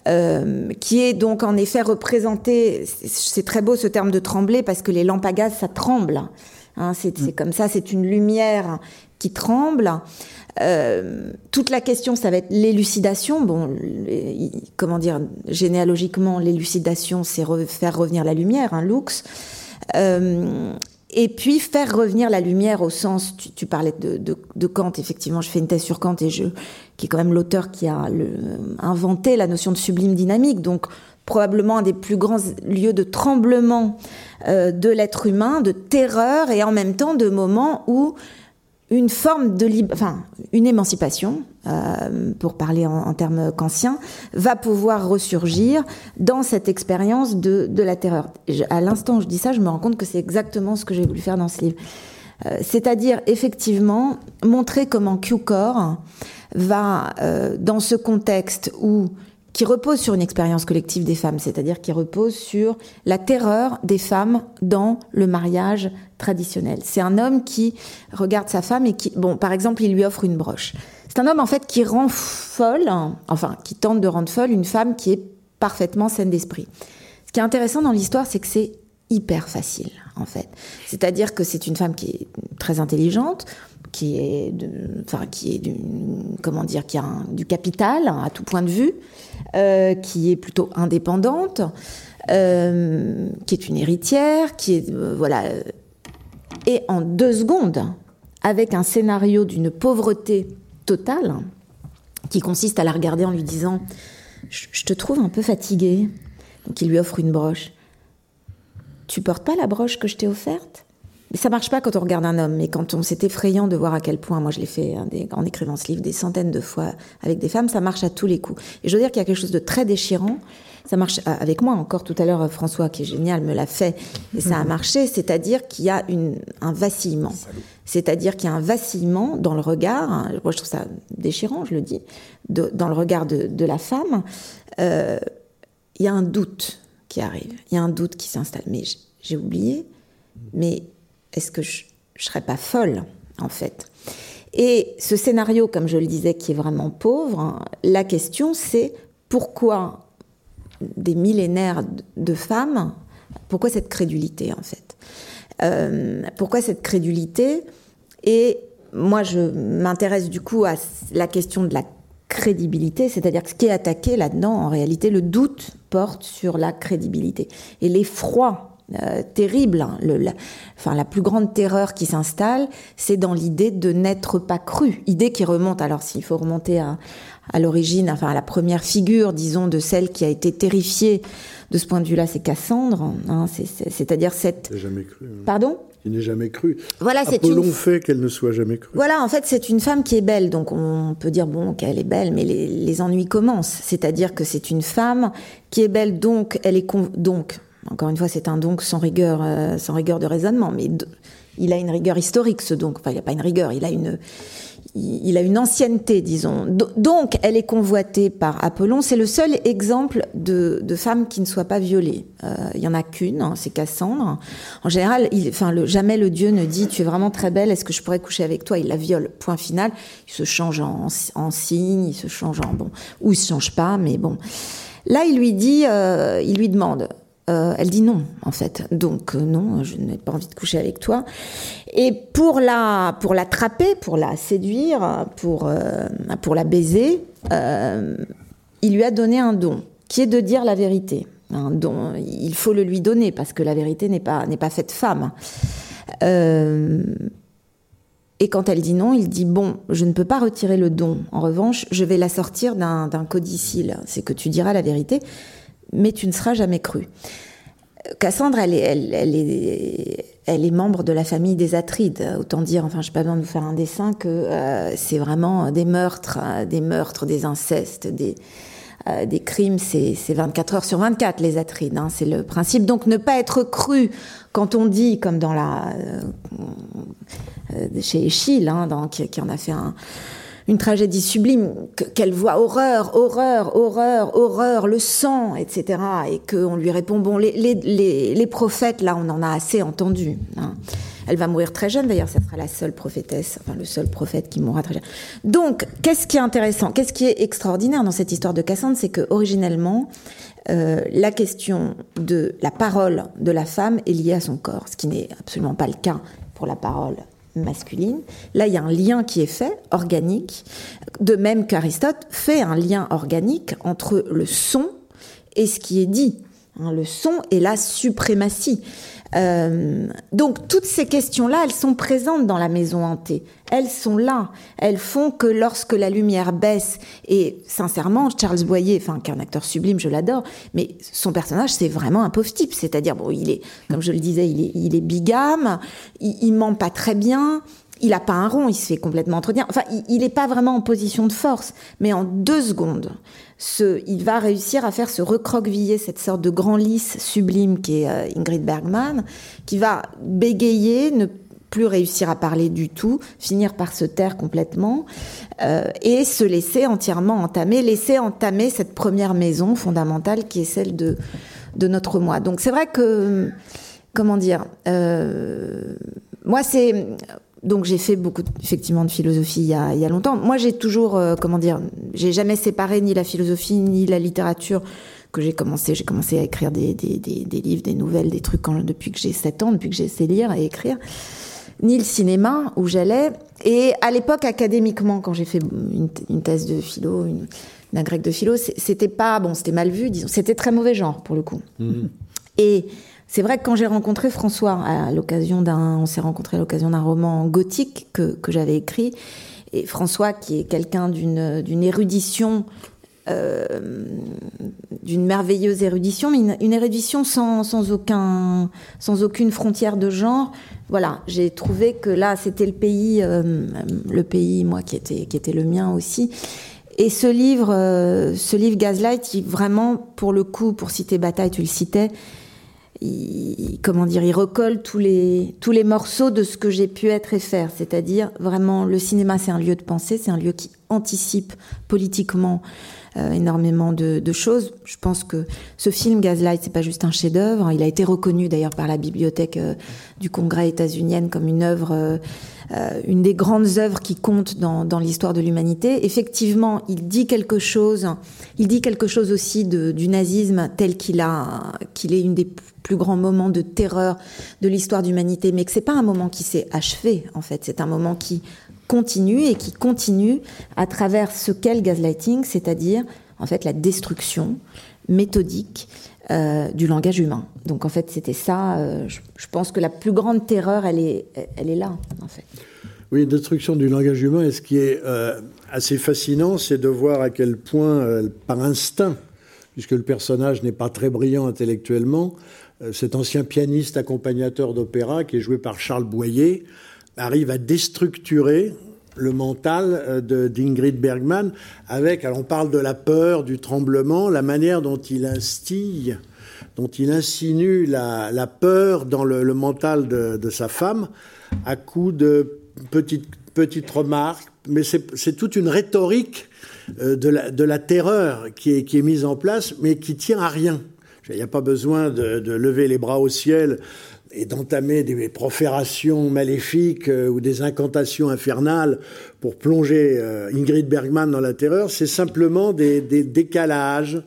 euh, qui est donc en effet représentée, c'est très beau ce terme de trembler, parce que les lampes à gaz, ça tremble. Hein, c'est mm. comme ça, c'est une lumière qui tremble. Euh, toute la question, ça va être l'élucidation. Bon, comment dire, généalogiquement, l'élucidation, c'est faire revenir la lumière, un hein, lux. Euh, et puis faire revenir la lumière au sens, tu, parlais de, de, Kant, effectivement, je fais une thèse sur Kant et je, qui est quand même l'auteur qui a inventé la notion de sublime dynamique. Donc probablement un des plus grands lieux de tremblement euh, de l'être humain, de terreur et en même temps de moments où une forme de enfin une émancipation, euh, pour parler en, termes kantiens, va pouvoir ressurgir dans cette expérience de, de la terreur. à l'instant où je dis ça, je me rends compte que c'est exactement ce que j'ai voulu faire dans ce livre. Euh, c'est-à-dire effectivement montrer comment Q-Core va, euh, dans ce contexte où qui repose sur une expérience collective des femmes, c'est-à-dire qui repose sur la terreur des femmes dans le mariage traditionnel. C'est un homme qui regarde sa femme et qui, bon, par exemple, il lui offre une broche. C'est un homme en fait qui rend folle, enfin, qui tente de rendre folle une femme qui est parfaitement saine d'esprit. Ce qui est intéressant dans l'histoire, c'est que c'est hyper facile, en fait. C'est-à-dire que c'est une femme qui est très intelligente, qui est, enfin, qui est du, comment dire, qui a du capital à tout point de vue, euh, qui est plutôt indépendante, euh, qui est une héritière, qui est, euh, voilà, et en deux secondes, avec un scénario d'une pauvreté totale, qui consiste à la regarder en lui disant, je te trouve un peu fatiguée, donc il lui offre une broche. Tu portes pas la broche que je t'ai offerte? Ça marche pas quand on regarde un homme, mais quand on c'est effrayant de voir à quel point, moi je l'ai fait hein, en écrivant ce livre des centaines de fois avec des femmes, ça marche à tous les coups. Et je veux dire qu'il y a quelque chose de très déchirant. Ça marche euh, avec moi encore tout à l'heure. Euh, François, qui est génial, me l'a fait et ça a marché. C'est-à-dire qu'il y a une, un vacillement. C'est-à-dire qu'il y a un vacillement dans le regard. Hein, moi, je trouve ça déchirant, je le dis, de, dans le regard de, de la femme. Euh, il y a un doute qui arrive. Il y a un doute qui s'installe. Mais j'ai oublié. Mais est-ce que je ne serais pas folle, en fait? Et ce scénario, comme je le disais, qui est vraiment pauvre, la question c'est pourquoi des millénaires de femmes, pourquoi cette crédulité, en fait? Euh, Pourquoi cette crédulité? Et moi, je m'intéresse du coup à la question de la crédibilité, c'est-à-dire que ce qui est attaqué là-dedans, en réalité, le doute porte sur la crédibilité. Et l'effroi euh, terrible. Hein. Le, la, enfin, la plus grande terreur qui s'installe, c'est dans l'idée de n'être pas cru. Idée qui remonte, alors s'il faut remonter à, à l'origine, enfin à la première figure, disons, de celle qui a été terrifiée de ce point de vue-là, c'est Cassandre. Hein, C'est-à-dire cette. jamais cru. Hein. Pardon? Qui n'est jamais cru. Voilà, c'est une... fait qu'elle ne soit jamais crue. Voilà, en fait, c'est une femme qui est belle, donc on peut dire bon qu'elle est belle, mais les, les ennuis commencent. C'est-à-dire que c'est une femme qui est belle, donc elle est donc encore une fois, c'est un donc sans rigueur, euh, sans rigueur de raisonnement, mais il a une rigueur historique, ce donc. Enfin, il n'a pas une rigueur, il a une, il a une ancienneté, disons. Donc, elle est convoitée par Apollon. C'est le seul exemple de, de femme qui ne soit pas violée. Euh, il y en a qu'une, hein, c'est Cassandre. En général, il, enfin, jamais le dieu ne dit tu es vraiment très belle, est-ce que je pourrais coucher avec toi? Il la viole. Point final. Il se change en, en signe, il se change en bon, ou il se change pas, mais bon. Là, il lui dit, euh, il lui demande euh, elle dit non, en fait. Donc euh, non, je n'ai pas envie de coucher avec toi. Et pour la pour l'attraper, pour la séduire, pour euh, pour la baiser, il lui a donné un don, qui est de dire la vérité. Un don, il faut le lui donner parce que la vérité n'est pas n'est pas faite femme. et quand elle dit non, il dit bon, je ne peux pas retirer le don. En revanche, je vais la sortir d'un codicile. C'est que tu diras la vérité mais tu ne seras jamais cru. Cassandre, elle est, elle, est, elle est membre de la famille des Atrides. Autant dire, enfin, je n'ai pas besoin de vous faire un dessin, que euh, c'est vraiment des meurtres, euh, des meurtres, des incestes, des, euh, des crimes. C'est 24 heures sur 24, les Atrides. Hein, c'est le principe. Donc, ne pas être cru quand on dit, comme dans la. chez Échille, hein, qui, qui, en a fait un une tragédie sublime, qu'elle voit horreur, horreur, horreur, horreur, le sang, etc. Et qu'on lui répond, bon, les, les, les, prophètes, là, on en a assez entendu. Hein. Elle va mourir très jeune, d'ailleurs, ça sera la seule prophétesse, enfin le seul prophète qui mourra très jeune. Donc, qu'est-ce qui est intéressant, qu'est-ce qui est extraordinaire dans cette histoire de Cassandre, c'est que originellement, euh, la question de la parole de la femme est liée à son corps, ce qui n'est absolument pas le cas pour la parole masculine. Là, il y a un lien qui est fait, organique, de même qu'Aristote fait un lien organique entre le son et ce qui est dit. Hein, le son et la suprématie. Euh, donc toutes ces questions-là, elles sont présentes dans la maison hantée. Elles sont là. Elles font que lorsque la lumière baisse, et sincèrement, Charles Boyer, enfin, qui est un acteur sublime, je l'adore, mais son personnage, c'est vraiment un pauvre type. C'est-à-dire, bon, il est, comme je le disais, il est, bigame, il ment pas très bien, il a pas un rond, il se fait complètement entretenir. Enfin, il n'est pas vraiment en position de force, mais en deux secondes, il va réussir à faire se recroqueviller cette sorte de grand lys sublime qui est euh, Ingrid Bergman, qui va bégayer, ne plus réussir à parler du tout, finir par se taire complètement euh, et se laisser entièrement entamer, laisser entamer cette première maison fondamentale qui est celle de, de notre moi. Donc c'est vrai que, comment dire, euh, moi c'est donc j'ai fait beaucoup effectivement de philosophie il y a, il y a longtemps. Moi j'ai toujours euh, comment dire, j'ai jamais séparé ni la philosophie ni la littérature que j'ai commencé. J'ai commencé à écrire des, des, des, des, livres, des nouvelles, des trucs quand, depuis que j'ai 7 ans, depuis que j'ai essayé de lire et écrire. Ni le cinéma où j'allais. Et à l'époque académiquement, quand j'ai fait une, une, thèse de philo, une, d'un grec de philo, c'était pas bon, c'était mal vu, disons. C'était très mauvais genre pour le coup. Mmh. Et c'est vrai que quand j'ai rencontré François à l'occasion d'un, on s'est rencontré à l'occasion d'un roman gothique que, que j'avais écrit, et François qui est quelqu'un d'une d'une érudition, euh, d'une merveilleuse érudition, mais une, une érudition sans, sans aucun, sans aucune frontière de genre. Voilà, j'ai trouvé que là c'était le pays, euh, le pays moi qui était qui était le mien aussi. Et ce livre, euh, ce livre Gaslight, il, vraiment pour le coup, pour citer Bataille, tu le citais comment dire, il recolle tous les, tous les morceaux de ce que j'ai pu être et faire. C'est-à-dire, vraiment, le cinéma, c'est un lieu de pensée, c'est un lieu qui anticipe politiquement euh, énormément de, choses. Je pense que ce film Gaslight, c'est pas juste un chef-d'œuvre. Il a été reconnu d'ailleurs par la bibliothèque euh, du Congrès états-unienne comme une œuvre, euh, une des grandes œuvres qui compte dans, l'histoire de l'humanité. Effectivement, il dit quelque chose. Il dit quelque chose aussi du nazisme tel qu'il a, qu'il est une des plus grands moments de terreur de l'histoire d'humanité, mais que c'est pas un moment qui s'est achevé. En fait, c'est un moment qui continue et qui continue à travers ce qu'est le gaslighting, c'est-à-dire en fait la destruction méthodique euh, du langage humain. Donc en fait, c'était ça. Euh, je, pense que la plus grande terreur, elle est, elle est là, en fait. Oui, destruction du langage humain. Et ce qui est euh, assez fascinant, c'est de voir à quel point, par instinct, puisque le personnage n'est pas très brillant intellectuellement, cet ancien pianiste accompagnateur d'opéra, qui est joué par Charles Boyer, arrive à déstructurer le mental euh, d'Ingrid Bergman avec, alors on parle de la peur, du tremblement, la manière dont il instille, dont il insinue la, peur dans le, mental de, de, sa femme à coup de petites, petites remarques, mais c'est toute une rhétorique euh, de la, de la terreur qui est, qui est mise en place, mais qui tient à rien. Il n'y a pas besoin de, lever les bras au ciel et d'entamer des proférations maléfiques euh, ou des incantations infernales pour plonger euh, Ingrid Bergman dans la terreur, c'est simplement des, décalages,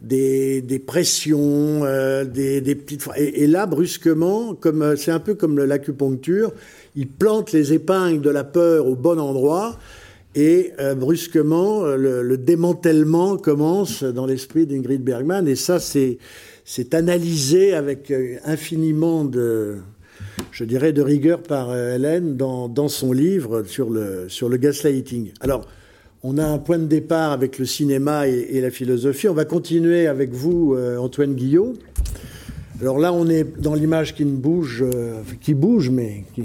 des, pressions, euh, des, petites... Et, et, là, brusquement, comme c'est un peu comme l'acupuncture, il plante les épingles de la peur au bon endroit, et euh, brusquement, le, le, démantèlement commence dans l'esprit d'Ingrid Bergman, et ça, c'est analysé avec euh, infiniment de, je dirais, de rigueur par euh, Hélène dans, son livre sur le, sur le gaslighting. Alors, on a un point de départ avec le cinéma et, et la philosophie. On va continuer avec vous, Antoine Guillot. Alors là, on est dans l'image qui ne bouge, qui bouge, mais qui,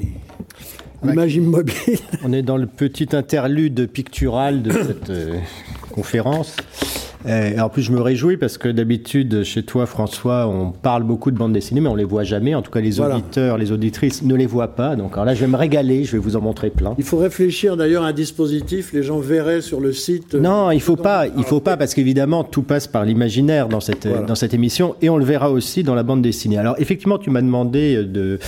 l'image immobile. On est dans le petit interlude pictural de cette euh, conférence. Et en plus, je me réjouis parce que d'habitude, chez toi, François, on parle beaucoup de bandes dessinées, mais on les voit jamais. En tout cas, les voilà. auditeurs, les auditrices ne les voient pas. Donc alors là, je vais me régaler. Je vais vous en montrer plein. Il faut réfléchir d'ailleurs à un dispositif. Les gens verraient sur le site. Non, il faut pas. Il faut pas parce qu'évidemment, tout passe par l'imaginaire dans cette voilà. dans cette émission, et on le verra aussi dans la bande dessinée. Alors effectivement, tu m'as demandé de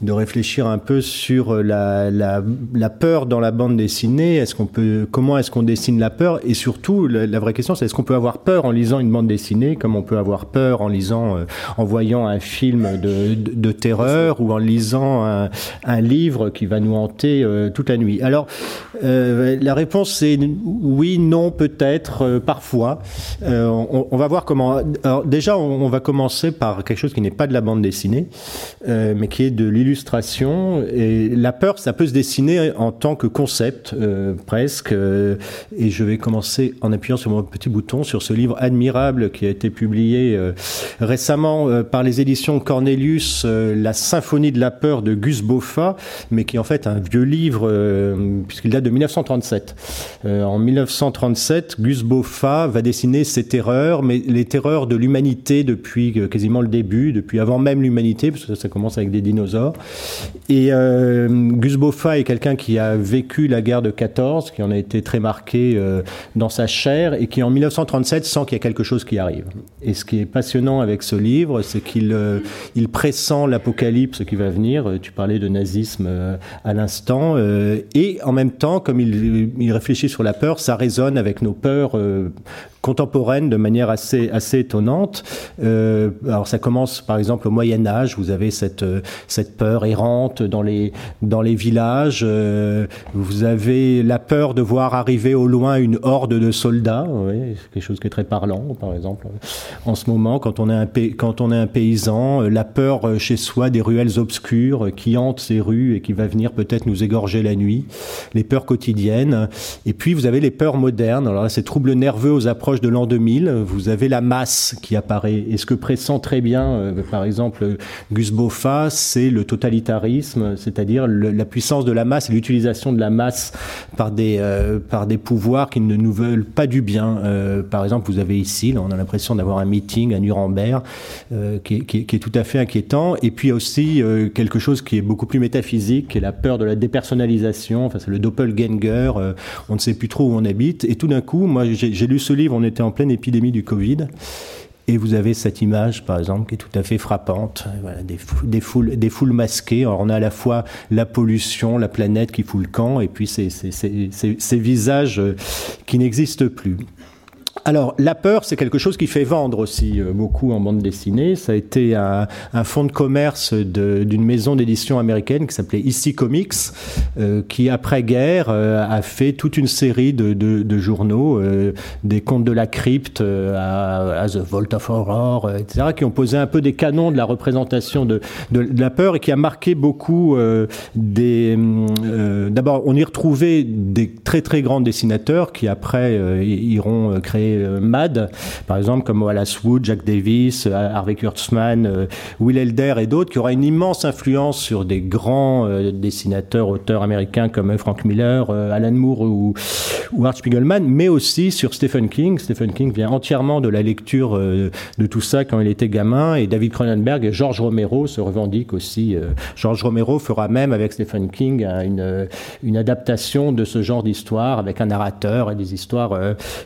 de réfléchir un peu sur la la, la peur dans la bande dessinée. Est-ce qu'on peut comment est-ce qu'on dessine la peur? Et surtout, la, la vraie question, c'est est-ce qu'on peut avoir avoir peur en lisant une bande dessinée, comme on peut avoir peur en lisant, euh, en voyant un film de, de, terreur ou en lisant un, un, livre qui va nous hanter euh, toute la nuit. Alors, euh, la réponse c'est oui, non, peut-être, parfois. On, va voir comment. Alors, déjà, on, va commencer par quelque chose qui n'est pas de la bande dessinée, mais qui est de l'illustration. Et la peur, ça peut se dessiner en tant que concept, presque. et je vais commencer en appuyant sur mon petit bouton sur ce livre admirable qui a été publié euh, récemment euh, par les éditions Cornelius, euh, La symphonie de la peur de Gus Boffa, mais qui est en fait un vieux livre puisqu'il date de 1937. en 1937, Gus Boffa va dessiner ses terreurs, mais les terreurs de l'humanité depuis quasiment le début, depuis avant même l'humanité, parce que ça commence avec des dinosaures. Et Gus Boffa est quelqu'un qui a vécu la guerre de 14, qui en a été très marqué dans sa chair et qui en 1937 sent qu'il y a quelque chose qui arrive. Et ce qui est passionnant avec ce livre, c'est qu'il euh, il pressent l'apocalypse qui va venir. Tu parlais de nazisme euh, à l'instant. Euh, et en même temps, comme il, il, réfléchit sur la peur, ça résonne avec nos peurs contemporaine de manière assez, assez étonnante. Euh, alors ça commence par exemple au Moyen Âge, vous avez cette, euh, cette peur errante dans les, dans les villages, euh, vous avez la peur de voir arriver au loin une horde de soldats, oui, quelque chose qui est très parlant par exemple en ce moment quand on est un, quand on un paysan, la peur chez soi des ruelles obscures qui hantent ces rues et qui va venir peut-être nous égorger la nuit, les peurs quotidiennes, et puis vous avez les peurs modernes, alors là ces troubles nerveux aux approches de l'an 2000, vous avez la masse qui apparaît. Et ce que pressent très bien, euh, par exemple, Gus Boffa, c'est le totalitarisme, c'est-à-dire la puissance de la masse et l'utilisation de la masse par des, euh, par des pouvoirs qui ne nous veulent pas du bien. Euh, par exemple, vous avez ici, on a l'impression d'avoir un meeting à Nuremberg qui est, qui, qui, est, tout à fait inquiétant. Et puis aussi quelque chose qui est beaucoup plus métaphysique, qui est la peur de la dépersonnalisation. Enfin, c'est le doppelganger. on ne sait plus trop où on habite. Et tout d'un coup, moi, j'ai lu ce livre, on était en pleine épidémie du Covid. Et vous avez cette image, par exemple, qui est tout à fait frappante. Des, foules, masquées. On a à la fois la pollution, la planète qui fout le camp, et puis ces visages euh, qui n'existent plus. Alors, la peur, c'est quelque chose qui fait vendre aussi euh, beaucoup en bande dessinée. Ça a été un, un fonds de commerce d'une maison d'édition américaine qui s'appelait Ici Comics, euh, qui après-guerre euh, a fait toute une série de, de, de journaux, euh, des contes de la crypte à, à, The Vault of Horror, etc., qui ont posé un peu des canons de la représentation de la peur et qui a marqué beaucoup des... D'abord, on y retrouvait des très très grands dessinateurs qui après iront créer euh, MAD, par exemple, comme Wallace Wood, Jack Davis, euh, Harvey Kurtzman, euh, Will Elder et d'autres, qui aura une immense influence sur des grands dessinateurs, auteurs américains comme Frank Miller, Alan Moore ou, ou Art Spiegelman, mais aussi sur Stephen King. Stephen King vient entièrement de la lecture de tout ça quand il était gamin, et David Cronenberg et George Romero se revendiquent aussi. George Romero fera même avec Stephen King une, une adaptation de ce genre d'histoire avec un narrateur et des histoires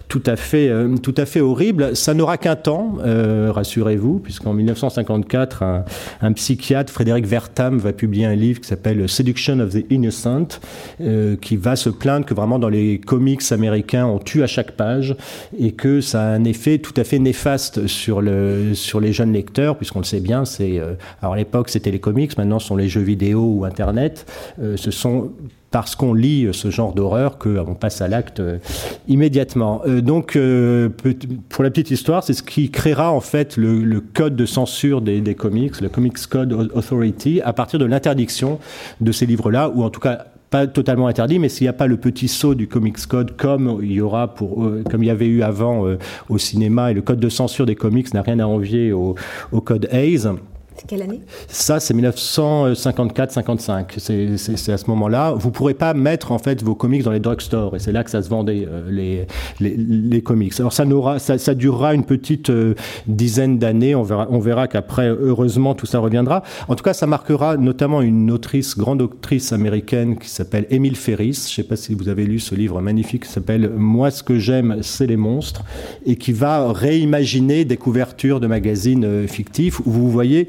tout à fait euh, tout à fait horrible. Ça n'aura qu'un temps, euh, rassurez-vous, puisqu'en 1954, un, psychiatre, Frédéric Vertam, va publier un livre qui s'appelle Seduction of the Innocent, euh, qui va se plaindre que vraiment dans les comics américains, on tue à chaque page et que ça a un effet tout à fait néfaste sur, le, sur les jeunes lecteurs, puisqu'on le sait bien, c'est alors à l'époque c'était les comics, maintenant ce sont les jeux vidéo ou Internet. ce sont parce qu'on lit ce genre d'horreur qu'on passe à l'acte euh, immédiatement. Euh, donc, euh, pour la petite histoire, c'est ce qui créera en fait le, code de censure des, comics, le Comics Code Authority, à partir de l'interdiction de ces livres-là, ou en tout cas pas totalement interdit, mais s'il n'y a pas le petit saut du Comics Code comme il y aura comme il y avait eu avant au cinéma, et le code de censure des comics n'a rien à envier au, au code Hayes quelle année Ça, c'est 1954-55. C'est à ce moment-là. Vous ne pourrez pas mettre en fait vos comics dans les drugstores, et c'est là que ça se vendait euh, les, les, les, comics. Alors ça, n'aura, ça, ça, durera une petite euh, dizaine d'années. On verra, on verra qu'après, heureusement, tout ça reviendra. En tout cas, ça marquera notamment une autrice, grande autrice américaine qui s'appelle Emile Ferris. Je ne sais pas si vous avez lu ce livre magnifique qui s'appelle Moi, ce que j'aime, c'est les monstres, et qui va réimaginer des couvertures de magazines euh, fictifs où vous voyez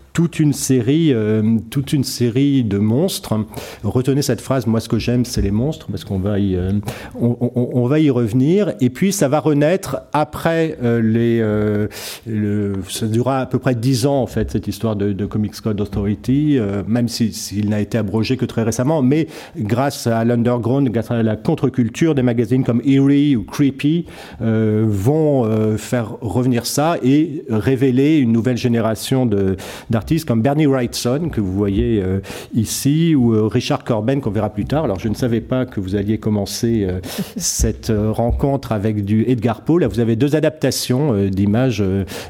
toute une série, toute une série de monstres. Retenez cette phrase. Moi, ce que j'aime, c'est les monstres, parce qu'on va y, y revenir. Et puis, ça va renaître après les. le, ça durera à peu près dix ans en fait cette histoire de, Comics Code Authority, même s'il n'a été abrogé que très récemment. Mais grâce à l'underground, grâce à la contre-culture, des magazines comme Eerie ou Creepy vont faire revenir ça et révéler une nouvelle génération d'artistes comme Bernie Wrightson, que vous voyez euh, ici, ou euh, Richard Corben, qu'on verra plus tard. Alors, je ne savais pas que vous alliez commencer euh, cette rencontre avec du Edgar Poe. Là, vous avez deux adaptations d'images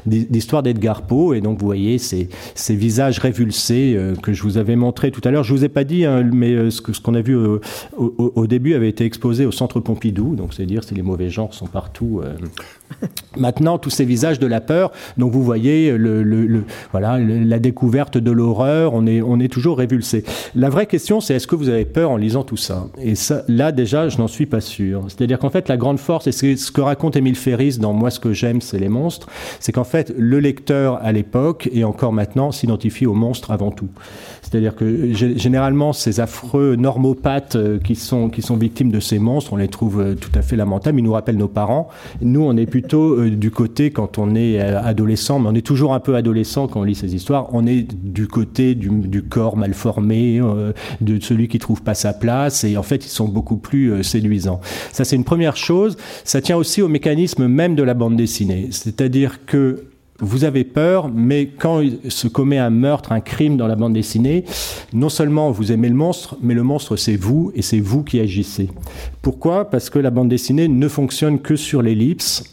d'histoire d'Edgar Poe, et donc vous voyez ces, ces visages révulsés que je vous avais montré tout à l'heure. Je vous ai pas dit, hein, mais ce qu'on ce qu'on a vu au, au, début avait été exposé au Centre Pompidou, donc c'est dire si les mauvais genres sont partout. Maintenant, tous ces visages de la peur, donc vous voyez le, voilà, la découverte de l'horreur, on est, on est toujours révulsé. La vraie question, c'est est-ce que vous avez peur en lisant tout ça? Et ça, là, déjà, je n'en suis pas sûr. C'est-à-dire qu'en fait, la grande force, et c'est ce que raconte Émile Ferris dans Moi, ce que j'aime, c'est les monstres, c'est qu'en fait, le lecteur, à l'époque, et encore maintenant, s'identifie aux monstres avant tout. C'est-à-dire que généralement, ces affreux normopathes euh, qui sont, qui sont victimes de ces monstres, on les trouve euh, tout à fait lamentables. Ils nous rappellent nos parents. Nous, on est plutôt euh, du côté, quand on est adolescent, mais on est toujours un peu adolescent quand on lit ces histoires, on est du côté du, corps mal formé, de celui qui trouve pas sa place. Et en fait, ils sont beaucoup plus séduisants. Ça, c'est une première chose. Ça tient aussi au mécanisme même de la bande dessinée. C'est-à-dire que vous avez peur, mais quand se commet un meurtre, un crime dans la bande dessinée, non seulement vous aimez le monstre, mais le monstre c'est vous et c'est vous qui agissez. Pourquoi? Parce que la bande dessinée ne fonctionne que sur l'ellipse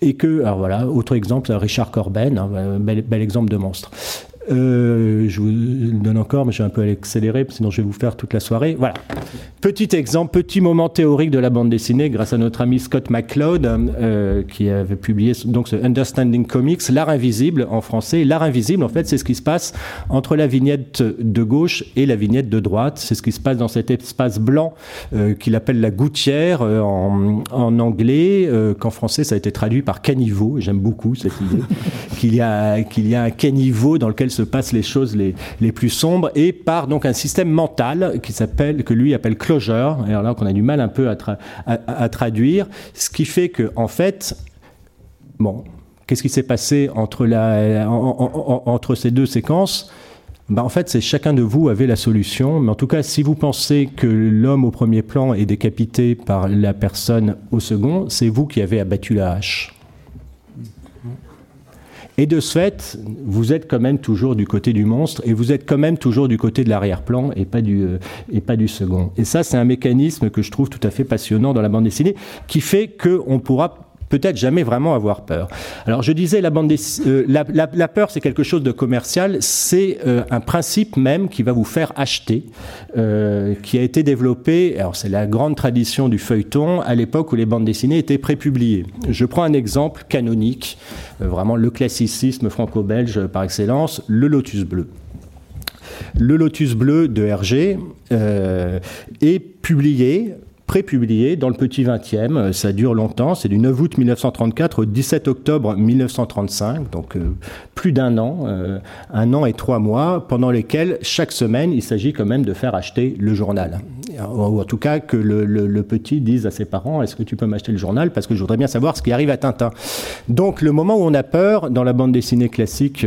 et que, alors voilà, autre exemple, Richard Corben, hein, bel, bel, exemple de monstre. Euh, je vous le donne encore, mais je vais un peu accélérer, sinon je vais vous faire toute la soirée. Voilà. Petit exemple, petit moment théorique de la bande dessinée grâce à notre ami Scott McCloud, euh, qui avait publié donc ce Understanding Comics, L'art invisible en français. L'art invisible, en fait, c'est ce qui se passe entre la vignette de gauche et la vignette de droite. C'est ce qui se passe dans cet espace blanc euh, qu'il appelle la gouttière en, en, anglais, qu'en français ça a été traduit par caniveau. J'aime beaucoup cette idée qu'il y a qu'il y a un caniveau dans lequel se passent les choses les, les plus sombres et par donc un système mental qui s'appelle, que lui appelle closure, alors là qu'on a du mal un peu à, à, traduire, ce qui fait que en fait, bon, qu'est-ce qui s'est passé entre, la, entre ces deux séquences? Bah en fait, c'est chacun de vous avait la solution. Mais en tout cas, si vous pensez que l'homme au premier plan est décapité par la personne au second, c'est vous qui avez abattu la hache. Et de ce fait, vous êtes quand même toujours du côté du monstre et vous êtes quand même toujours du côté de l'arrière-plan et pas du euh, et pas du second. Et ça, c'est un mécanisme que je trouve tout à fait passionnant dans la bande dessinée, qui fait qu'on pourra peut-être jamais vraiment avoir peur. Alors je disais, la, bande euh, la, peur, c'est quelque chose de commercial, c'est euh, un principe même qui va vous faire acheter, euh, qui a été développé, alors c'est la grande tradition du feuilleton, à l'époque où les bandes dessinées étaient prépubliées. Je prends un exemple canonique, vraiment le classicisme franco-belge par excellence, le Lotus Bleu. Le Lotus Bleu de Hergé est publié prépublié dans le Petit 20e. Euh, ça dure longtemps. C'est du 9 août 1934 au 17 octobre 1935, donc euh, plus d'un an, euh, un an et trois mois, pendant lesquels chaque semaine il s'agit quand même de faire acheter le journal. Ou en tout cas que le, le petit dise à ses parents Est-ce que tu peux m'acheter le journal? Parce que je voudrais bien savoir ce qui arrive à Tintin. Donc le moment où on a peur dans la bande dessinée classique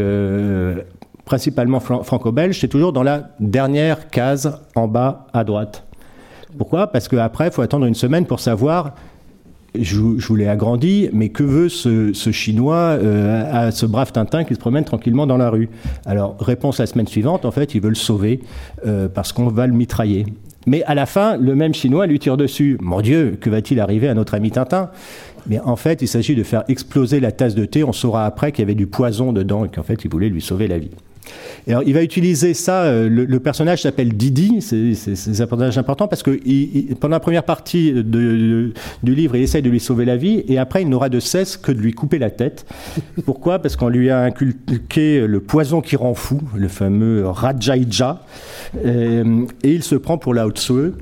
principalement franco-belge, c'est toujours dans la dernière case en bas à droite. Pourquoi? Parce qu'après, il faut attendre une semaine pour savoir je, vous l'ai agrandi, mais que veut ce, Chinois euh, à ce brave Tintin qui se promène tranquillement dans la rue? Alors, réponse la semaine suivante, en fait, il veut le sauver euh, parce qu'on va le mitrailler. Mais à la fin, le même Chinois lui tire dessus. Mon Dieu, que va-t-il arriver à notre ami Tintin? Mais en fait, il s'agit de faire exploser la tasse de thé. On saura après qu'il y avait du poison dedans et qu'en fait, il voulait lui sauver la vie alors, il va utiliser ça. Euh, le, personnage s'appelle Didi. C'est un personnage important parce que pendant la première partie du livre, il essaie de lui sauver la vie et après, il n'aura de cesse que de lui couper la tête. Pourquoi? Parce qu'on lui a inculqué le poison qui rend fou, le fameux Rajaija, et, euh, et il se prend pour Lao Tsue.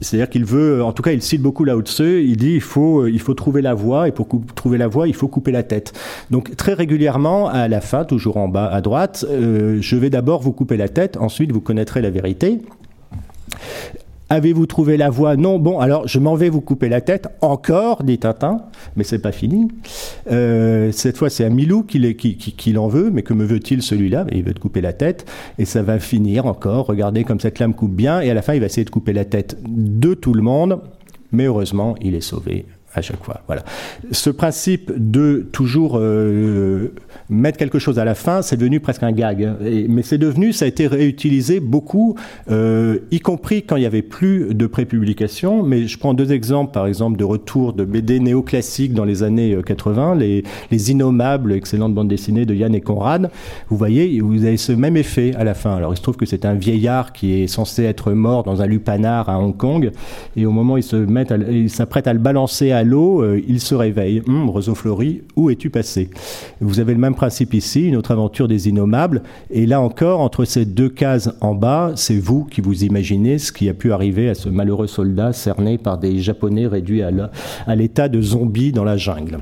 C'est-à-dire qu'il veut, en tout cas, il cite beaucoup Lao Tse. Il dit il faut, il faut trouver la voie et pour trouver la voie, il faut couper la tête. Donc très régulièrement, à la fin, toujours en bas à droite, je vais d'abord vous couper la tête, ensuite vous connaîtrez la vérité. Avez-vous trouvé la voie? Non. Bon, alors je m'en vais vous couper la tête. Encore, dit Tintin, mais c'est pas fini. Euh, cette fois, c'est à Milou qu'il qui, qui, l'en veut, mais que me veut-il celui-là? Il veut te couper la tête, et ça va finir encore. Regardez comme cette lame coupe bien, et à la fin, il va essayer de couper la tête de tout le monde, mais heureusement, il est sauvé à chaque fois. Voilà. Ce principe de toujours euh, mettre quelque chose à la fin, c'est devenu presque un gag. mais c'est devenu, ça a été réutilisé beaucoup, euh, y compris quand il n'y avait plus de prépublication. Mais je prends deux exemples, par exemple, de retour de BD néoclassiques dans les années 80, euh, les, les Innommables, excellente bande dessinée de Yann et Conrad. Vous voyez, vous avez ce même effet à la fin. Alors il se trouve que c'est un vieillard qui est censé être mort dans un lupanar à Hong Kong, et au moment où il se met, il s'apprête à le balancer à l'eau, euh, il se réveille. Hum, Roseau Fleury, où es-tu passé? Vous avez le même principe ici, une autre aventure des innommables. Et là encore, entre ces deux cases en bas, c'est vous qui vous imaginez ce qui a pu arriver à ce malheureux soldat cerné par des Japonais réduits à l'état de zombies dans la jungle.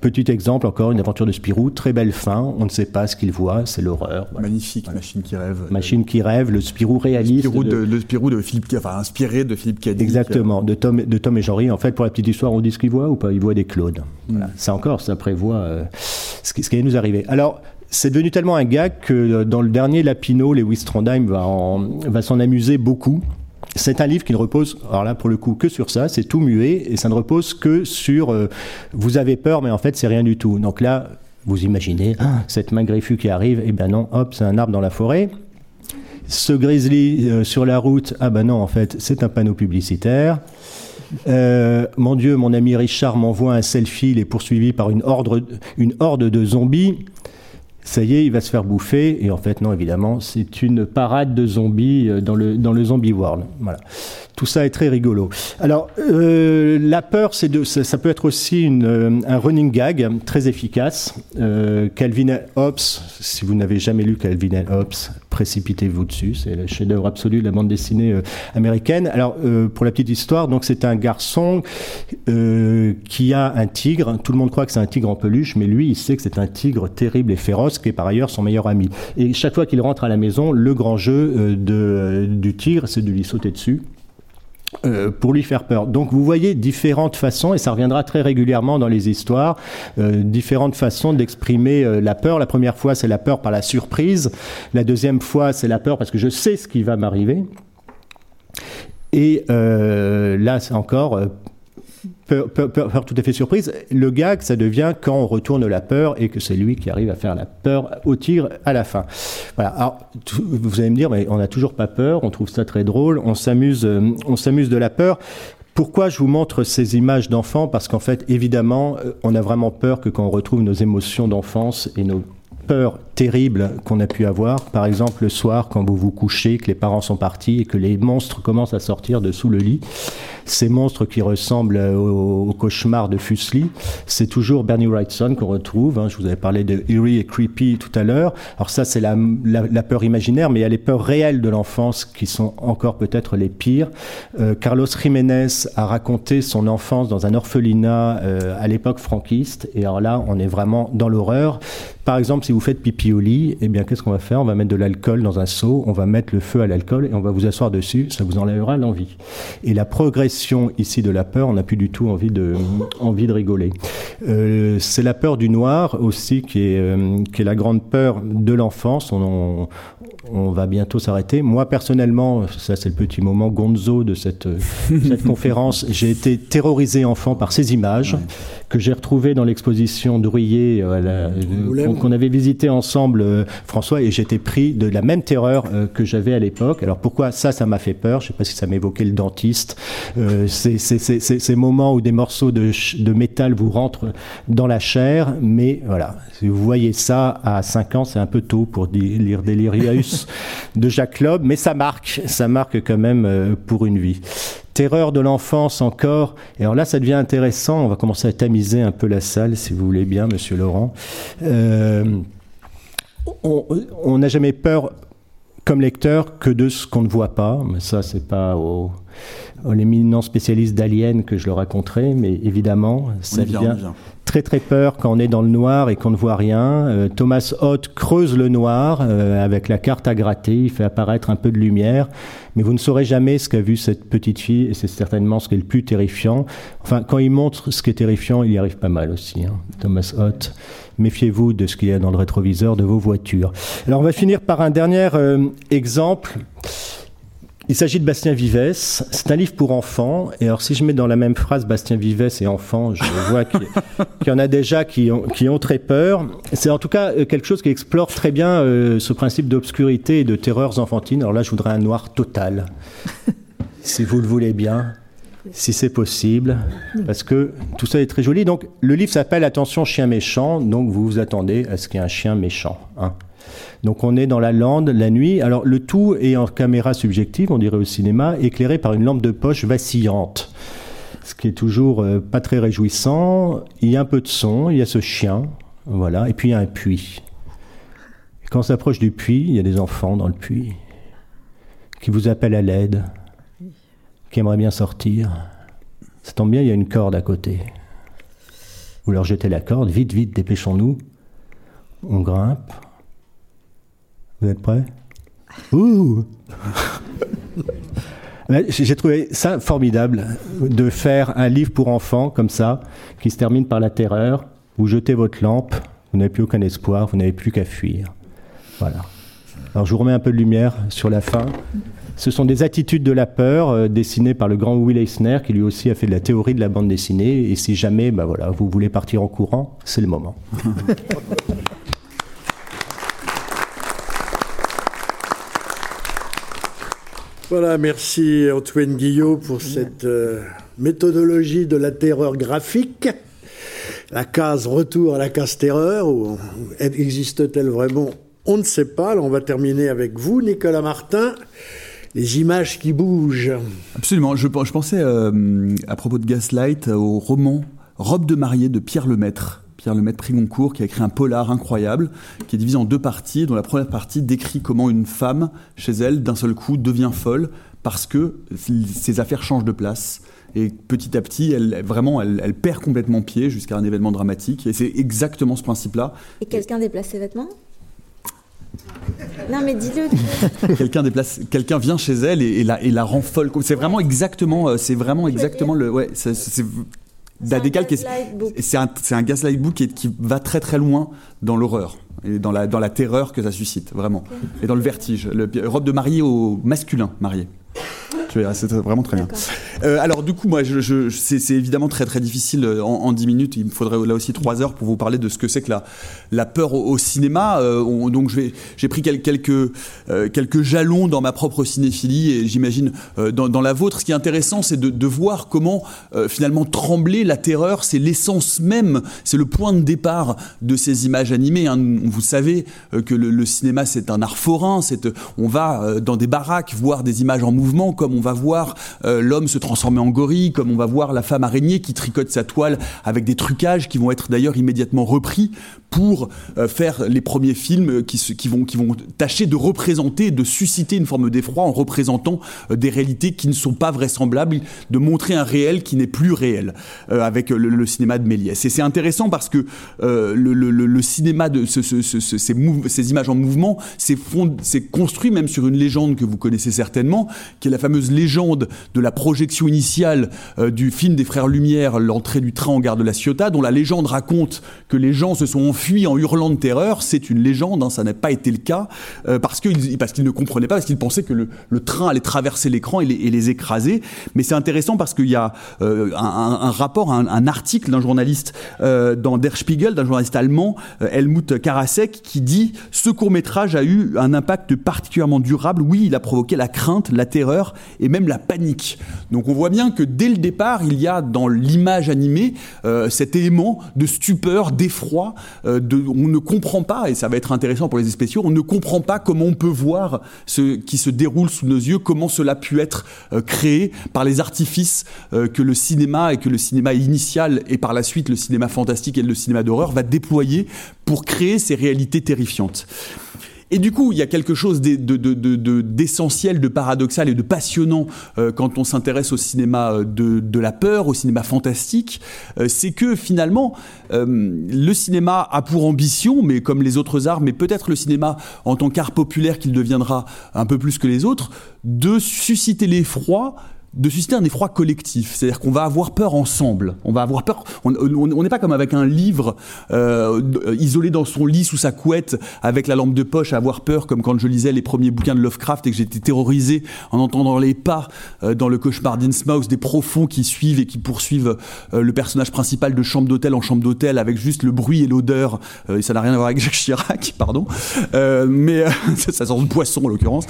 Petit exemple, encore une aventure de Spirou, très belle fin, on ne sait pas ce qu'il voit, c'est l'horreur. Magnifique, Machine qui rêve. Machine qui rêve, le Spirou réaliste. Le Spirou de, le Spirou de Philippe, enfin inspiré de Philippe Cadic. Exactement, de Tom, de Tom et Jean-Ry. En fait, pour la petite histoire, on dit ce qu'il voit ou pas? Il voit des clones. Voilà. Hmm. Ça encore, ça prévoit euh, ce, qui, ce qui va nous arriver. Alors, c'est devenu tellement un gag que euh, dans le dernier Lapino, Lewis Trondheim va, va s'en amuser beaucoup. C'est un livre qui ne repose, alors là pour le coup, que sur ça, c'est tout muet, et ça ne repose que sur euh, vous avez peur, mais en fait c'est rien du tout. Donc là, vous imaginez, ah, cette main griffue qui arrive, et eh ben non, hop, c'est un arbre dans la forêt. Ce grizzly euh, sur la route, ah ben non, en fait, c'est un panneau publicitaire. Euh, mon Dieu, mon ami Richard m'envoie un selfie, il est poursuivi par une une horde de zombies ça y est, il va se faire bouffer. Et en fait, non, évidemment, c'est une parade de zombies euh, dans le, dans le zombie world. Voilà. Tout ça est très rigolo. Alors, euh, la peur, c'est de, ça, peut être aussi euh, un running gag très efficace. Euh, Calvin Hobbes, si vous n'avez jamais lu Calvin Hobbes, précipitez-vous dessus. C'est le chef-d'œuvre absolu de la bande dessinée américaine. Alors, pour la petite histoire, donc c'est un garçon qui a un tigre. Tout le monde croit que c'est un tigre en peluche, mais lui, il sait que c'est un tigre terrible et féroce, qui est par ailleurs son meilleur ami. Et chaque fois qu'il rentre à la maison, le grand jeu de, du tigre, c'est de lui sauter dessus euh, pour lui faire peur. Donc vous voyez différentes façons, et ça reviendra très régulièrement dans les histoires, euh, différentes façons d'exprimer euh, la peur. La première fois, c'est la peur par la surprise. La deuxième fois, c'est la peur parce que je sais ce qui va m'arriver. Et là, c'est encore peur, tout à fait surprise. Le gag, ça devient quand on retourne la peur et que c'est lui qui arrive à faire la peur au tir à la fin. Voilà. Alors, vous allez me dire, mais on n'a toujours pas peur, on trouve ça très drôle, on s'amuse, euh, on s'amuse de la peur. Pourquoi je vous montre ces images d'enfants? Parce qu'en fait, évidemment, euh, on a vraiment peur que quand on retrouve nos émotions d'enfance et nos peurs terribles qu'on a pu avoir. Par exemple, le soir, quand vous vous couchez, que les parents sont partis et que les monstres commencent à sortir de sous le lit ces monstres qui ressemblent au, cauchemar de Fuseli, c'est toujours Bernie Wrightson qu'on retrouve. Hein. Je vous avais parlé de eerie et creepy tout à l'heure. Alors ça, c'est la, peur imaginaire, mais il y a les peurs réelles de l'enfance qui sont encore peut-être les pires. Euh, Carlos Jiménez a raconté son enfance dans un orphelinat euh, à l'époque franquiste, et alors là, on est vraiment dans l'horreur. Par exemple, si vous faites pipi lit, eh bien, qu'est-ce qu'on va faire? On va mettre de l'alcool dans un seau, on va mettre le feu à l'alcool et on va vous asseoir dessus. Ça vous enlèvera l'envie. Et la progression ici de la peur, on n'a plus du tout envie de, envie de rigoler. Euh, c'est la peur du noir aussi qui est, euh, qui est la grande peur de l'enfance. On, va bientôt s'arrêter. Moi personnellement, ça c'est le petit moment gonzo de cette, cette conférence, j'ai été terrorisé enfant par ces images que j'ai retrouvées dans l'exposition d'Ourier euh, qu'on avait visité ensemble, François, et j'étais pris de la même terreur que j'avais à l'époque. Alors pourquoi ça, ça m'a fait peur? Je ne sais pas si ça m'évoquait le dentiste. Euh, ces moments où des morceaux de, de, métal vous rentrent dans la chair, mais voilà, si vous voyez ça à 5 ans, c'est un peu tôt pour lire De Jacques Loeb, mais ça marque, ça marque quand même euh, pour une vie terreur de l'enfance encore. Et alors là, ça devient intéressant. On va commencer à tamiser un peu la salle, si vous voulez bien, Monsieur Laurent. Euh, on n'a jamais peur comme lecteur que de ce qu'on ne voit pas. Mais ça, c'est pas au, l'éminent spécialiste d'aliens que je le raconterai, mais évidemment, ça vient, très très peur quand on est dans le noir et qu'on ne voit rien. Euh, Thomas Hoth creuse le noir euh, avec la carte à gratter, il fait apparaître un peu de lumière, mais vous ne saurez jamais ce qu'a vu cette petite fille, et c'est certainement ce qui est le plus terrifiant. Enfin, quand il montre ce qui est terrifiant, il y arrive pas mal aussi, hein, Thomas Hoth. Méfiez-vous de ce qu'il y a dans le rétroviseur de vos voitures. Alors on va finir par un dernier euh, exemple. Il s'agit de Bastien Vivès. C'est un livre pour enfants. Et alors, si je mets dans la même phrase Bastien Vivès et enfants, je vois qu'il y en a déjà qui ont, qui ont très peur. C'est en tout cas euh, quelque chose qui explore très bien euh, ce principe d'obscurité et de terreurs enfantines. Alors là, je voudrais un noir total. si vous le voulez bien si c'est possible, parce que tout ça est très joli. Donc, le livre s'appelle Attention chien méchant, donc vous vous attendez à ce qu'il y ait un chien méchant. Hein. Donc on est dans la lande la nuit. Alors le tout est en caméra subjective, on dirait au cinéma, éclairé par une lampe de poche vacillante. Ce qui est toujours euh, pas très réjouissant. Il y a un peu de son, il y a ce chien, voilà, et puis il y a un puits. quand on s'approche du puits, il y a des enfants dans le puits qui vous appellent à l'aide, qui aimeraient bien sortir. Ça tombe bien, il y a une corde à côté. Vous leur jetez la corde, vite, vite, dépêchons-nous. On grimpe, vous êtes prêts? Ouh J'ai trouvé ça formidable de faire un livre pour enfants comme ça, qui se termine par la terreur. Vous jetez votre lampe, vous n'avez plus aucun espoir, vous n'avez plus qu'à fuir. Voilà. Alors je vous remets un peu de lumière sur la fin. Ce sont des attitudes de la peur euh, dessinées par le grand Will Eisner, qui lui aussi a fait de la théorie de la bande dessinée. Et si jamais, bah voilà, vous voulez partir en courant, c'est le moment. Voilà, merci Antoine Guillot pour cette euh, méthodologie de la terreur graphique. La case retour à la case terreur, existe-t-elle vraiment? On ne sait pas. Alors on va terminer avec vous, Nicolas Martin. Les images qui bougent. Absolument. Je, pensais euh, à propos de Gaslight au roman Robe de mariée de Pierre Lemaître Pierre Lemaitre Prigoncourt, qui a écrit un polar incroyable, qui est divisé en deux parties, dont la première partie décrit comment une femme, chez elle, d'un seul coup, devient folle parce que ses affaires changent de place. Et petit à petit, elle, vraiment, elle, perd complètement pied jusqu'à un événement dramatique. Et c'est exactement ce principe-là. Et quelqu'un déplace ses vêtements? Non mais dis-le. quelqu'un déplace, quelqu'un vient chez elle et, la, et la rend folle. C'est vraiment exactement, euh, c'est vraiment exactement le, ouais, c'est c'est un, un gaslight book qui, qui, va très très loin dans l'horreur et dans la, dans la terreur que ça suscite, vraiment. Et dans le vertige. Le, robe de mariée au masculin marié. C'est vraiment très bien. Euh, alors du coup, moi, je, c'est évidemment très très difficile euh, en, en, 10 minutes. Il me faudrait là aussi 3 heures pour vous parler de ce que c'est que la, la peur au, cinéma. Euh, donc j'ai pris quelques, quelques jalons dans ma propre cinéphilie et j'imagine dans, dans, la vôtre. Ce qui est intéressant, c'est de, de, voir comment finalement trembler, la terreur, c'est l'essence même, c'est le point de départ de ces images animées. Hein. Vous savez que le, cinéma, c'est un art forain. On va dans des baraques voir des images en mouvement comme on va voir euh, l'homme se transformer en gorille, comme on va voir la femme araignée qui tricote sa toile avec des trucages qui vont être d'ailleurs immédiatement repris pour euh, faire les premiers films qui, vont, qui tâcher de représenter, de susciter une forme d'effroi en représentant euh, des réalités qui ne sont pas vraisemblables, de montrer un réel qui n'est plus réel avec le, cinéma de Méliès. Et c'est intéressant parce que le, cinéma de ce, ce, ces, images en mouvement, c'est construit même sur une légende que vous connaissez certainement, qui est la fameuse légende de la projection initiale euh, du film des Frères Lumière, l'entrée du train en gare de la Ciotat, dont la légende raconte que les gens se sont enfuis en hurlant de terreur. C'est une légende, hein, ça n'a pas été le cas, euh, parce qu'ils ne comprenaient pas, parce qu'ils pensaient que le, train allait traverser l'écran et, les, écraser. Mais c'est intéressant parce qu'il y a euh, un, rapport, un, article d'un journaliste dans Der Spiegel, d'un journaliste allemand, Helmut Qui dit « Ce court-métrage a eu un impact particulièrement durable. Oui, il a provoqué la crainte, la terreur et même la panique. Donc on voit bien que dès le départ, il y a dans l'image animée euh, cet élément de stupeur, d'effroi, euh, on ne comprend pas, et ça va être intéressant pour les spéciaux, on ne comprend pas comment on peut voir ce qui se déroule sous nos yeux, comment cela a pu être euh, créé par les artifices que le cinéma et que le cinéma initial et par la suite le cinéma fantastique et le cinéma d'horreur va déployer pour créer ces réalités terrifiantes. Et du coup, il y a quelque chose d'essentiel, de, paradoxal et de passionnant euh, quand on s'intéresse au cinéma euh, de, la peur, au cinéma fantastique, euh, c'est que finalement, le cinéma a pour ambition, mais comme les autres arts, mais peut-être le cinéma en tant qu'art populaire qu'il deviendra un peu plus que les autres, de susciter l'effroi de susciter un effroi collectif. C'est-à-dire qu'on va avoir peur ensemble. On va avoir peur. On n'est pas comme avec un livre euh, isolé dans son lit sous sa couette avec la lampe de poche à avoir peur, comme quand je lisais les premiers bouquins de Lovecraft et que j'étais terrorisé en entendant les pas euh, dans le cauchemar d'Innsmouth des profonds qui suivent et qui poursuivent euh, le personnage principal de chambre d'hôtel en chambre d'hôtel avec juste le bruit et l'odeur. et ça n'a rien à voir avec Jacques Chirac, pardon. mais ça sort de poisson en l'occurrence.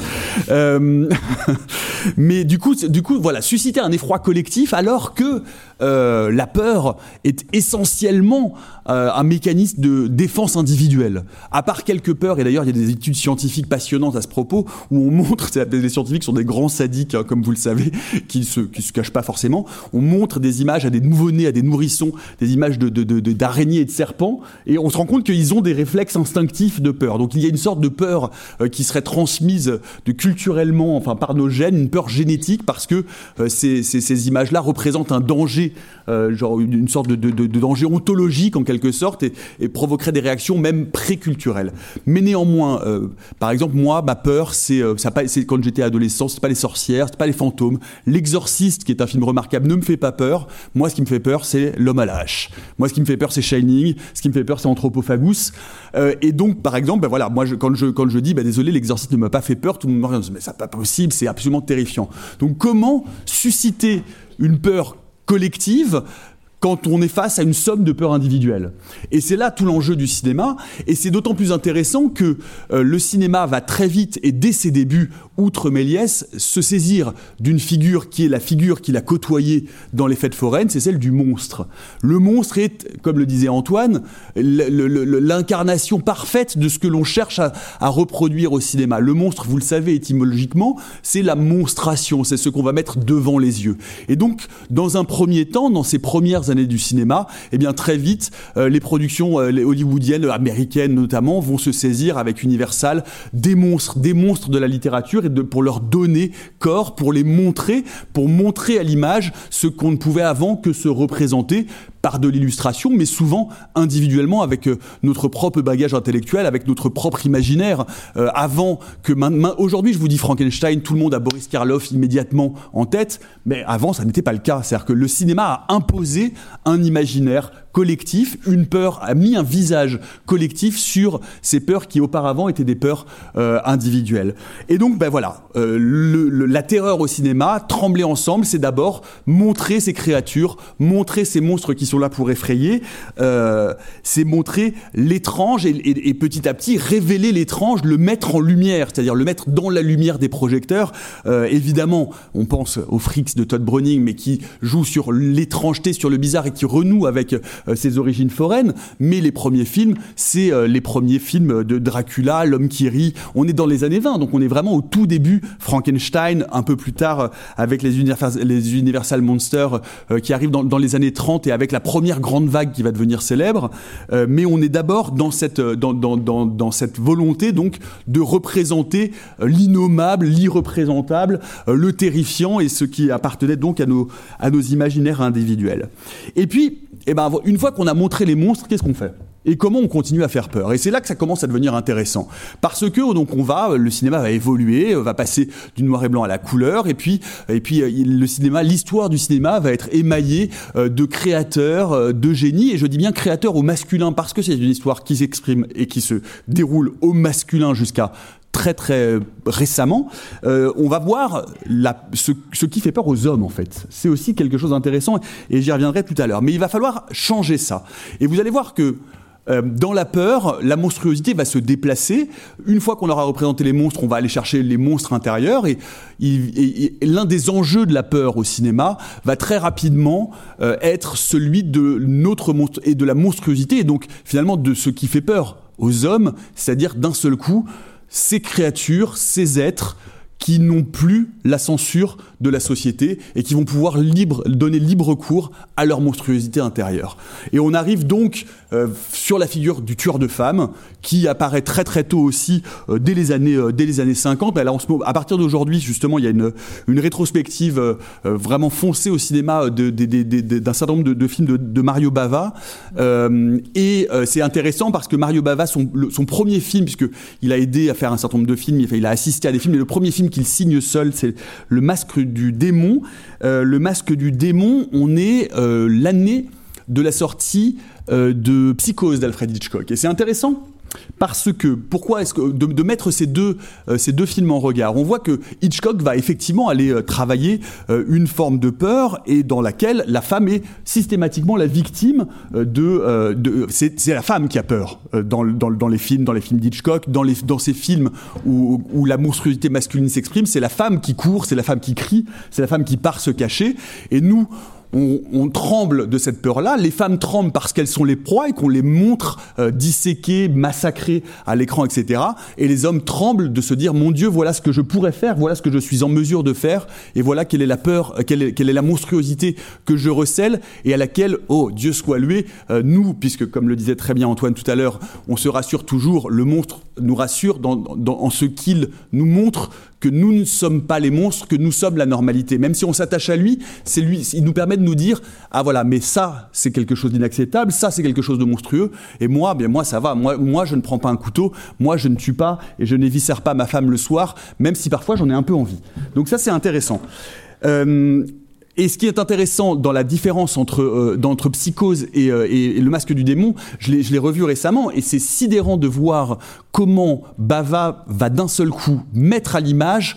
mais du coup, du coup, voilà, susciter un effroi collectif alors que euh, la peur est essentiellement euh, un mécanisme de défense individuelle. À part quelques peurs, et d'ailleurs il y a des études scientifiques passionnantes à ce propos, où on montre, les scientifiques sont des grands sadiques, hein, comme vous le savez, qui se, qui se cachent pas forcément, on montre des images à des nouveau-nés, à des nourrissons, des images d'araignées de, de, et de serpents, et on se rend compte qu'ils ont des réflexes instinctifs de peur. Donc il y a une sorte de peur euh, qui serait transmise de culturellement, enfin par nos gènes, une peur génétique, parce que euh, ces, ces, ces images-là représentent un danger, euh, genre une sorte de, danger ontologique en quelque sorte, et, provoquerait des réactions même préculturelles. Mais néanmoins, euh, par exemple, moi, ma peur, c'est quand j'étais adolescent, c'est pas les sorcières, c'est pas les fantômes. L'exorciste, qui est un film remarquable, ne me fait pas peur. Moi, ce qui me fait peur, c'est l'homme à la. Moi, ce qui me fait peur, c'est Shining. Ce qui me fait peur, c'est Anthropophagus. Euh, et donc, par exemple, ben voilà, moi, quand je quand je dis, ben désolé, l'exorciste ne m'a pas fait peur, tout le monde me dit, mais c'est pas possible, c'est absolument terrifiant. Donc, comment susciter une peur collective quand on est face à une somme de peurs individuelles. Et c'est là tout l'enjeu du cinéma, et c'est d'autant plus intéressant que euh, le cinéma va très vite, et dès ses débuts, outre Méliès, se saisir d'une figure qui est la figure qu'il a côtoyée dans les fêtes foraines, c'est celle du monstre. Le monstre est, comme le disait Antoine, l'incarnation parfaite de ce que l'on cherche à, reproduire au cinéma. Le monstre, vous le savez étymologiquement, c'est la monstration, c'est ce qu'on va mettre devant les yeux. Et donc, dans un premier temps, dans ces premières années du cinéma, eh bien très vite, euh, les productions euh, hollywoodiennes, américaines notamment, vont se saisir avec Universal des monstres, des monstres de la littérature et de, pour leur donner corps, pour les montrer, pour montrer à l'image ce qu'on ne pouvait avant que se représenter de l'illustration, mais souvent individuellement avec euh, notre propre bagage intellectuel, avec notre propre imaginaire. avant que maintenant, aujourd'hui, je vous dis Frankenstein, tout le monde a Boris Karloff immédiatement en tête, mais avant, ça n'était pas le cas. C'est-à-dire que le cinéma a imposé un imaginaire collectif, une peur, a mis un visage collectif sur ces peurs qui auparavant étaient des peurs euh, individuelles. Et donc, ben voilà, euh, la terreur au cinéma, trembler ensemble, c'est d'abord montrer ces créatures, montrer ces monstres qui sont là pour effrayer, euh, c'est montrer l'étrange et, et, et, petit à petit révéler l'étrange, le mettre en lumière, c'est-à-dire le mettre dans la lumière des projecteurs. Évidemment, on pense aux Freaks de Todd Browning, mais qui joue sur l'étrangeté, sur le bizarre et qui renoue avec ses origines foraines, mais les premiers films, c'est euh, les premiers films de Dracula, L'homme qui rit. On est dans les années 20, donc on est vraiment au tout début. Frankenstein, un peu plus tard, euh, avec les, les Universal Monsters qui arrivent dans, dans, les années 30 et avec la première grande vague qui va devenir célèbre. mais on est d'abord dans cette, dans, dans, dans cette volonté donc de représenter l'innommable, l'irreprésentable, le terrifiant et ce qui appartenait donc à nos, à nos imaginaires individuels. Et puis, et eh ben, une fois qu'on a montré les monstres, qu'est-ce qu'on fait? Et comment on continue à faire peur? Et c'est là que ça commence à devenir intéressant. Parce que donc on va, le cinéma va évoluer, va passer du noir et blanc à la couleur, et puis, et puis euh, le cinéma, l'histoire du cinéma va être émaillée euh, de créateurs, euh, de génies, et je dis bien créateurs au masculin, parce que c'est une histoire qui s'exprime et qui se déroule au masculin jusqu'à très très récemment, euh, on va voir ce, qui fait peur aux hommes en fait. C'est aussi quelque chose d'intéressant et j'y reviendrai tout à l'heure. Mais il va falloir changer ça. Et vous allez voir que euh, dans la peur, la monstruosité va se déplacer. Une fois qu'on aura représenté les monstres, on va aller chercher les monstres intérieurs. Et l'un des enjeux de la peur au cinéma va très rapidement euh, être celui de notre monstre et de la monstruosité, et donc finalement de ce qui fait peur aux hommes, c'est-à-dire d'un seul coup ces créatures, ces êtres qui n'ont plus la censure de la société et qui vont pouvoir donner libre cours à leur monstruosité intérieure. Et on arrive donc euh, sur la figure du tueur de femmes qui apparaît très très tôt aussi euh, dès les années euh, dès les années 50. Mais là, en ce moment, à partir d'aujourd'hui, justement, il y a une, une rétrospective vraiment foncée au cinéma d'un certain nombre de, films de, Mario Bava. et c'est intéressant parce que Mario Bava, son, son premier film, puisque il a aidé à faire un certain nombre de films, il a assisté à des films, mais le premier film qu'il signe seul, c'est Le Masque du Démon. Euh, le Masque du Démon, on est euh, l'année de la sortie euh, de Psychose d'Alfred Hitchcock. Et c'est intéressant parce que, pourquoi est-ce que de, mettre ces deux, euh, ces deux films en regard? On voit que Hitchcock va effectivement aller euh, travailler une forme de peur et dans laquelle la femme est systématiquement la victime de. de c'est la femme qui a peur dans, dans, dans, les films, dans les films d'Hitchcock, dans, les, dans ces films où, où la monstruosité masculine s'exprime. C'est la femme qui court, c'est la femme qui crie, c'est la femme qui part se cacher. Et nous, on, tremble de cette peur-là. Les femmes tremblent parce qu'elles sont les proies et qu'on les montre euh, disséquées, massacrées à l'écran, etc. Et les hommes tremblent de se dire mon Dieu, voilà ce que je pourrais faire, voilà ce que je suis en mesure de faire, et voilà quelle est la peur, euh, quelle, est, la monstruosité que je recèle et à laquelle, oh Dieu soit loué, euh, nous, puisque comme le disait très bien Antoine tout à l'heure, on se rassure toujours, le monstre nous rassure en ce qu'il nous montre que nous ne sommes pas les monstres, que nous sommes la normalité. Même si on s'attache à lui, c'est lui, il nous permet de nous dire ah voilà, mais ça c'est quelque chose d'inacceptable, ça c'est quelque chose de monstrueux, et moi, bien moi ça va, moi, moi je ne prends pas un couteau, moi je ne tue pas et je n'éviscère pas ma femme le soir, même si parfois j'en ai un peu envie. Donc ça c'est intéressant. Euh, et ce qui est intéressant dans la différence entre, euh, Psychose euh, et, Le Masque du Démon, je l'ai revu récemment, et c'est sidérant de voir comment Bava va d'un seul coup mettre à l'image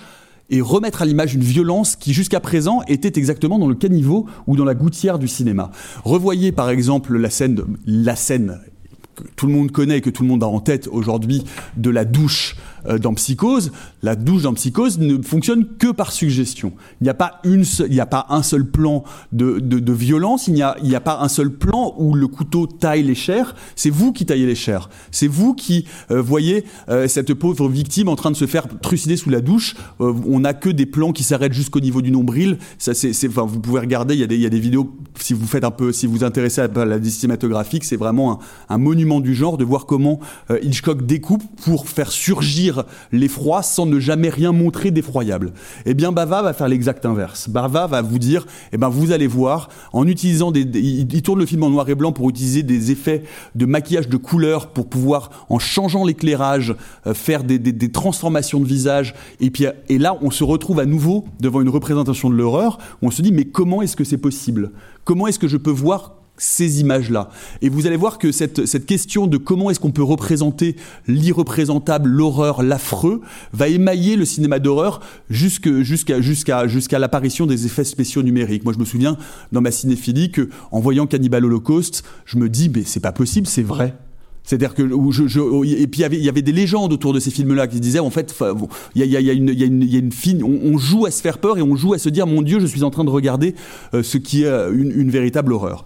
et remettre à l'image une violence qui jusqu'à présent était exactement dans le caniveau ou dans la gouttière du cinéma. Revoyez par exemple la scène, la scène que tout le monde connaît et que tout le monde a en tête aujourd'hui de la douche dans Psychose, la douche dans Psychose ne fonctionne que par suggestion. Il n'y a pas a pas un seul plan de, violence. Il n'y a, pas un seul plan où le couteau taille les chairs. C'est vous qui taillez les chairs. C'est vous qui euh, voyez euh, cette pauvre victime en train de se faire trucider sous la douche. on n'a que des plans qui s'arrêtent jusqu'au niveau du nombril. Vous pouvez regarder. Il y a des, vidéos. Si vous faites un peu, si vous intéressez à la cinématographique, c'est vraiment un, monument du genre de voir comment Hitchcock découpe pour faire surgir l'effroi sans ne jamais rien montrer d'effroyable. Eh bien, Bava va faire l'exact inverse. Bava va vous dire, eh ben, vous allez voir, en utilisant des, il, tourne le film en noir et blanc pour utiliser des effets de maquillage de couleur pour pouvoir, en changeant l'éclairage, euh, faire des, des, transformations de visage. Et puis, et là, on se retrouve à nouveau devant une représentation de l'horreur. On se dit, mais comment est-ce que c'est possible? Comment est-ce que je peux voir ces images-là. Et vous allez voir que cette, cette question de comment est-ce qu'on peut représenter l'irreprésentable, l'horreur, l'affreux, va émailler le cinéma d'horreur jusqu'à jusqu'à jusqu'à l'apparition des effets spéciaux numériques. Moi, je me souviens dans ma cinéphilie que, en voyant Cannibal Holocaust, je me dis, mais c'est pas possible, c'est vrai. C'est-à-dire que je, je, et puis il y avait des légendes autour de ces films-là qui disaient en fait il y a, y, a une, y, a une, y a une fine on, on, joue à se faire peur et on joue à se dire mon Dieu je suis en train de regarder euh, ce qui est une, une véritable horreur.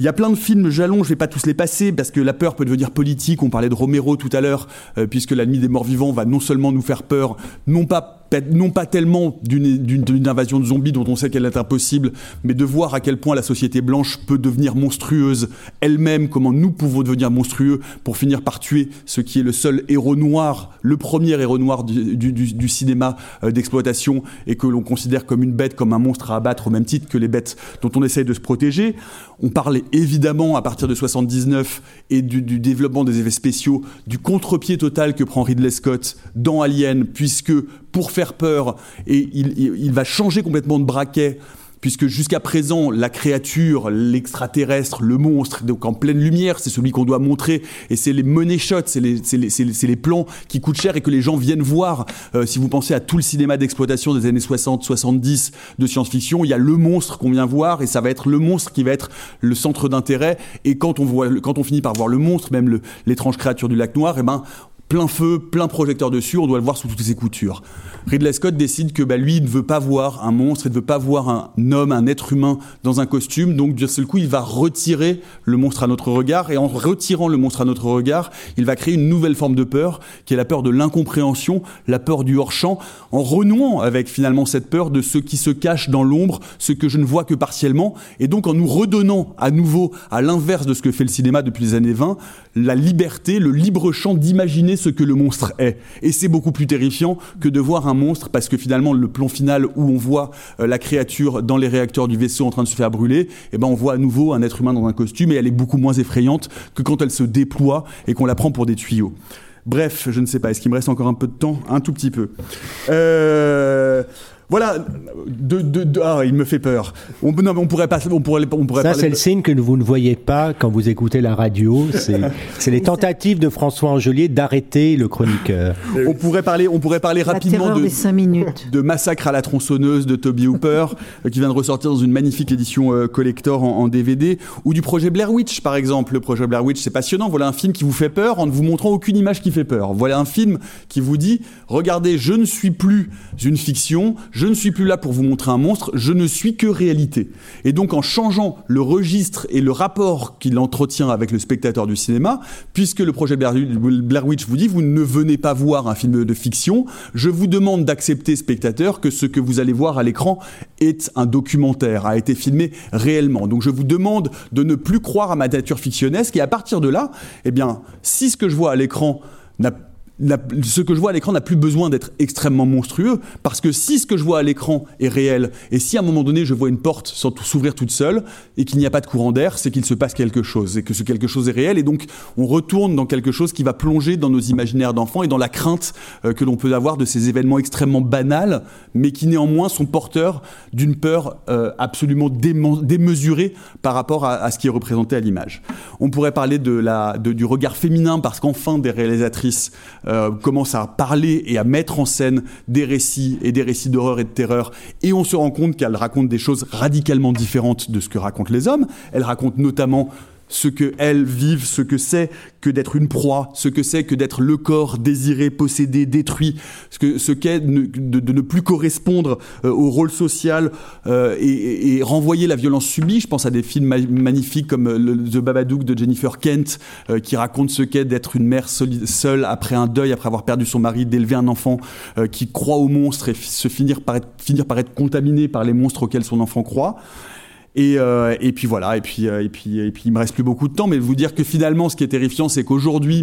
Il y a plein de films jalons, je vais pas tous les passer parce que la peur peut devenir politique. On parlait de Romero tout à l'heure, euh, puisque la nuit des morts vivants va non seulement nous faire peur, non pas non pas tellement d'une invasion de zombies dont on sait qu'elle est impossible, mais de voir à quel point la société blanche peut devenir monstrueuse elle-même, comment nous pouvons devenir monstrueux pour finir par tuer ce qui est le seul héros noir, le premier héros noir du, cinéma euh, d'exploitation et que l'on considère comme une bête, comme un monstre à abattre au même titre que les bêtes dont on essaye de se protéger. On parlait évidemment à partir de 79 et du, du développement des effets spéciaux, du contre-pied total que prend Ridley Scott dans Alien, puisque pour faire peur et il, va changer complètement de braquet puisque jusqu'à présent, la créature, l'extraterrestre, le monstre, donc en pleine lumière, c'est celui qu'on doit montrer, et c'est les money shots, c'est les, plans qui coûtent cher et que les gens viennent voir. Euh, si vous pensez à tout le cinéma d'exploitation des années 60-70 de science-fiction, il y a le monstre qu'on vient voir, et ça va être le monstre qui va être le centre d'intérêt, et quand on, voit, quand on finit par voir le monstre, même l'étrange créature du lac noir, et eh ben, plein feu, plein projecteur dessus, on doit le voir sous toutes ses coutures. Ridley Scott décide que bah, lui, il ne veut pas voir un monstre, il ne veut pas voir un homme, un être humain dans un costume, donc d'un seul coup, il va retirer le monstre à notre regard, et en retirant le monstre à notre regard, il va créer une nouvelle forme de peur, qui est la peur de l'incompréhension, la peur du hors-champ, en renouant avec finalement cette peur de ce qui se cache dans l'ombre, ce que je ne vois que partiellement, et donc en nous redonnant à nouveau, à l'inverse de ce que fait le cinéma depuis les années 20, la liberté, le libre champ d'imaginer ce que le monstre est. Et c'est beaucoup plus terrifiant que de voir un monstre, parce que finalement, le plan final où on voit euh, la créature dans les réacteurs du vaisseau en train de se faire brûler, eh ben, on voit à nouveau un être humain dans un costume et elle est beaucoup moins effrayante que quand elle se déploie et qu'on la prend pour des tuyaux. Bref, je ne sais pas, est-ce qu'il me reste encore un peu de temps? Un tout petit peu. Euh... Voilà, de, de, de, ah, il me fait peur. On, non, on pourrait pas, on pourrait, on pourrait Ça, c'est le signe que vous ne voyez pas quand vous écoutez la radio. C'est les tentatives de François Angelier d'arrêter le chroniqueur. On pourrait parler, on pourrait parler La rapidement de, des cinq minutes. de Massacre à la tronçonneuse de Toby Hooper, euh, qui vient de ressortir dans une magnifique édition euh, collector en, en DVD, ou du projet Blair Witch, par exemple. Le projet Blair Witch, c'est passionnant. Voilà un film qui vous fait peur en ne vous montrant aucune image qui fait peur. Voilà un film qui vous dit, regardez, je ne suis plus une fiction, je ne suis plus là pour vous montrer un monstre, je ne suis que réalité. Et donc en changeant le registre et le rapport qu'il entretient avec le spectateur du cinéma, puisque le projet Blair Witch vous dit, vous ne venez pas voir un film de fiction, je vous demande d'accepter, spectateur, que ce que vous allez voir à l'écran est un documentaire, a été filmé réellement. Donc je vous demande de ne plus croire à ma nature fictionnesque, et à partir de là, eh bien, si ce que je vois à l'écran n'a ce que je vois à l'écran n'a plus besoin d'être extrêmement monstrueux, parce que si ce que je vois à l'écran est réel, et si à un moment donné je vois une porte s'ouvrir toute seule, et qu'il n'y a pas de courant d'air, c'est qu'il se passe quelque chose, et que ce quelque chose est réel, et donc on retourne dans quelque chose qui va plonger dans nos imaginaires d'enfants et dans la crainte euh, que l'on peut avoir de ces événements extrêmement banals, mais qui néanmoins sont porteurs d'une peur euh, absolument démesurée par rapport à, ce qui est représenté à l'image. On pourrait parler du regard féminin, parce qu'enfin des réalisatrices euh, commencent à parler et à mettre en scène des récits et des récits d'horreur et de terreur, et on se rend compte qu'elles racontent des choses radicalement différentes de ce que racontent les hommes. Elles racontent notamment ce que elles vivent, ce que c'est que d'être une proie, ce que c'est que d'être le corps désiré, possédé, détruit, ce que ce qu'est ne- de, de ne plus correspondre euh, au rôle social euh, et, et- renvoyer la violence subie. Je pense à des films ma- magnifiques comme euh, The Babadook de Jennifer Kent, euh, qui raconte ce qu'est d'être une mère seule après un deuil, après avoir perdu son mari, d'élever un enfant euh, qui croit aux monstres et se finir par être, finir par être contaminé par les monstres auxquels son enfant croit. Et, euh, et puis voilà, et puis, euh, et, puis, et puis il me reste plus beaucoup de temps, mais vous dire que finalement, ce qui est terrifiant, c'est qu'aujourd'hui,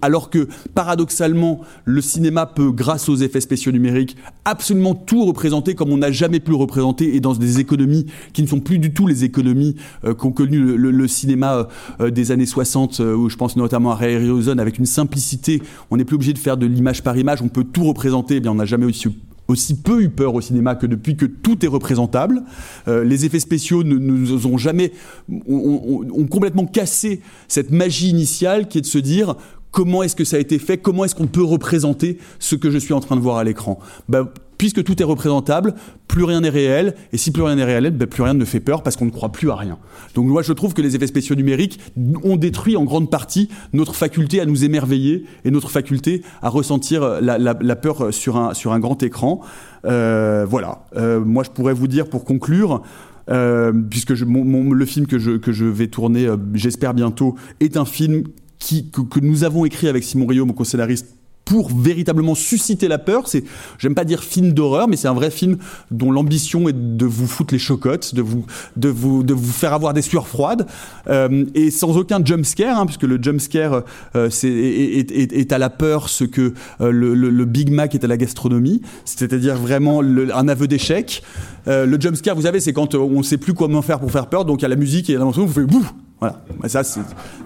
alors que paradoxalement, le cinéma peut, grâce aux effets spéciaux numériques, absolument tout représenter comme on n'a jamais pu le représenter, et dans des économies qui ne sont plus du tout les économies euh, qu'ont connu le, le- le cinéma euh, des années 60, euh, où je pense notamment à Ray Harryhausen, avec une simplicité, on n'est plus obligé de faire de l'image par image, on peut tout représenter, eh bien on n'a jamais aussi aussi peu eu peur au cinéma que depuis que tout est représentable. Euh, les effets spéciaux nous ont jamais ont, complètement cassé cette magie initiale qui est de se dire comment est-ce que ça a été fait, comment est-ce qu'on peut représenter ce que je suis en train de voir à l'écran. Ben, puisque tout est représentable, plus rien n'est réel, et si plus rien n'est réel, ben, plus rien ne fait peur parce qu'on ne croit plus à rien. Donc moi je trouve que les effets spéciaux numériques ont détruit en grande partie notre faculté à nous émerveiller et notre faculté à ressentir la, peur sur un, grand écran. Euh, voilà, Euh, moi je pourrais vous dire pour conclure, euh, puisque le film que je, vais tourner, j'espère bientôt, est un film que, que nous avons écrit avec Simon Rio, mon co-scénariste, pour véritablement susciter la peur. C'est, j'aime pas dire film d'horreur, mais c'est un vrai film dont l'ambition est de vous foutre les chocottes, de vous, de vous, de vous faire avoir des sueurs froides, euh, et sans aucun jump scare, hein, puisque le jump scare euh, c'est, est, est- est à la peur ce que euh, le, le- Big Mac est à la gastronomie, c'est-à-dire vraiment le- un aveu d'échec. Euh, le jump scare, vous savez, c'est quand euh, on sait plus comment faire pour faire peur, donc il y a la musique et la vous faites bouh voilà. Ça,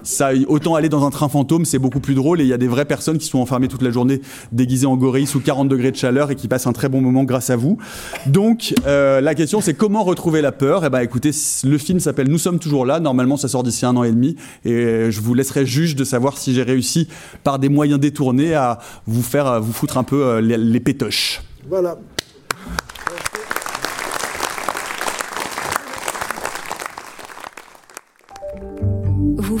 ça, autant aller dans un train fantôme, c'est beaucoup plus drôle. Et il y a des vraies personnes qui sont enfermées toute la journée, déguisées en gorille sous 40 degrés de chaleur et qui passent un très bon moment grâce à vous. Donc, euh, la question, c'est comment retrouver la peur? Eh ben, écoutez, le film s'appelle Nous sommes toujours là. Normalement, ça sort d'ici un an et demi. Et euh, je vous laisserai juge de savoir si j'ai réussi, par des moyens détournés, à vous faire, à vous foutre un peu euh, les, les pétoches. Voilà.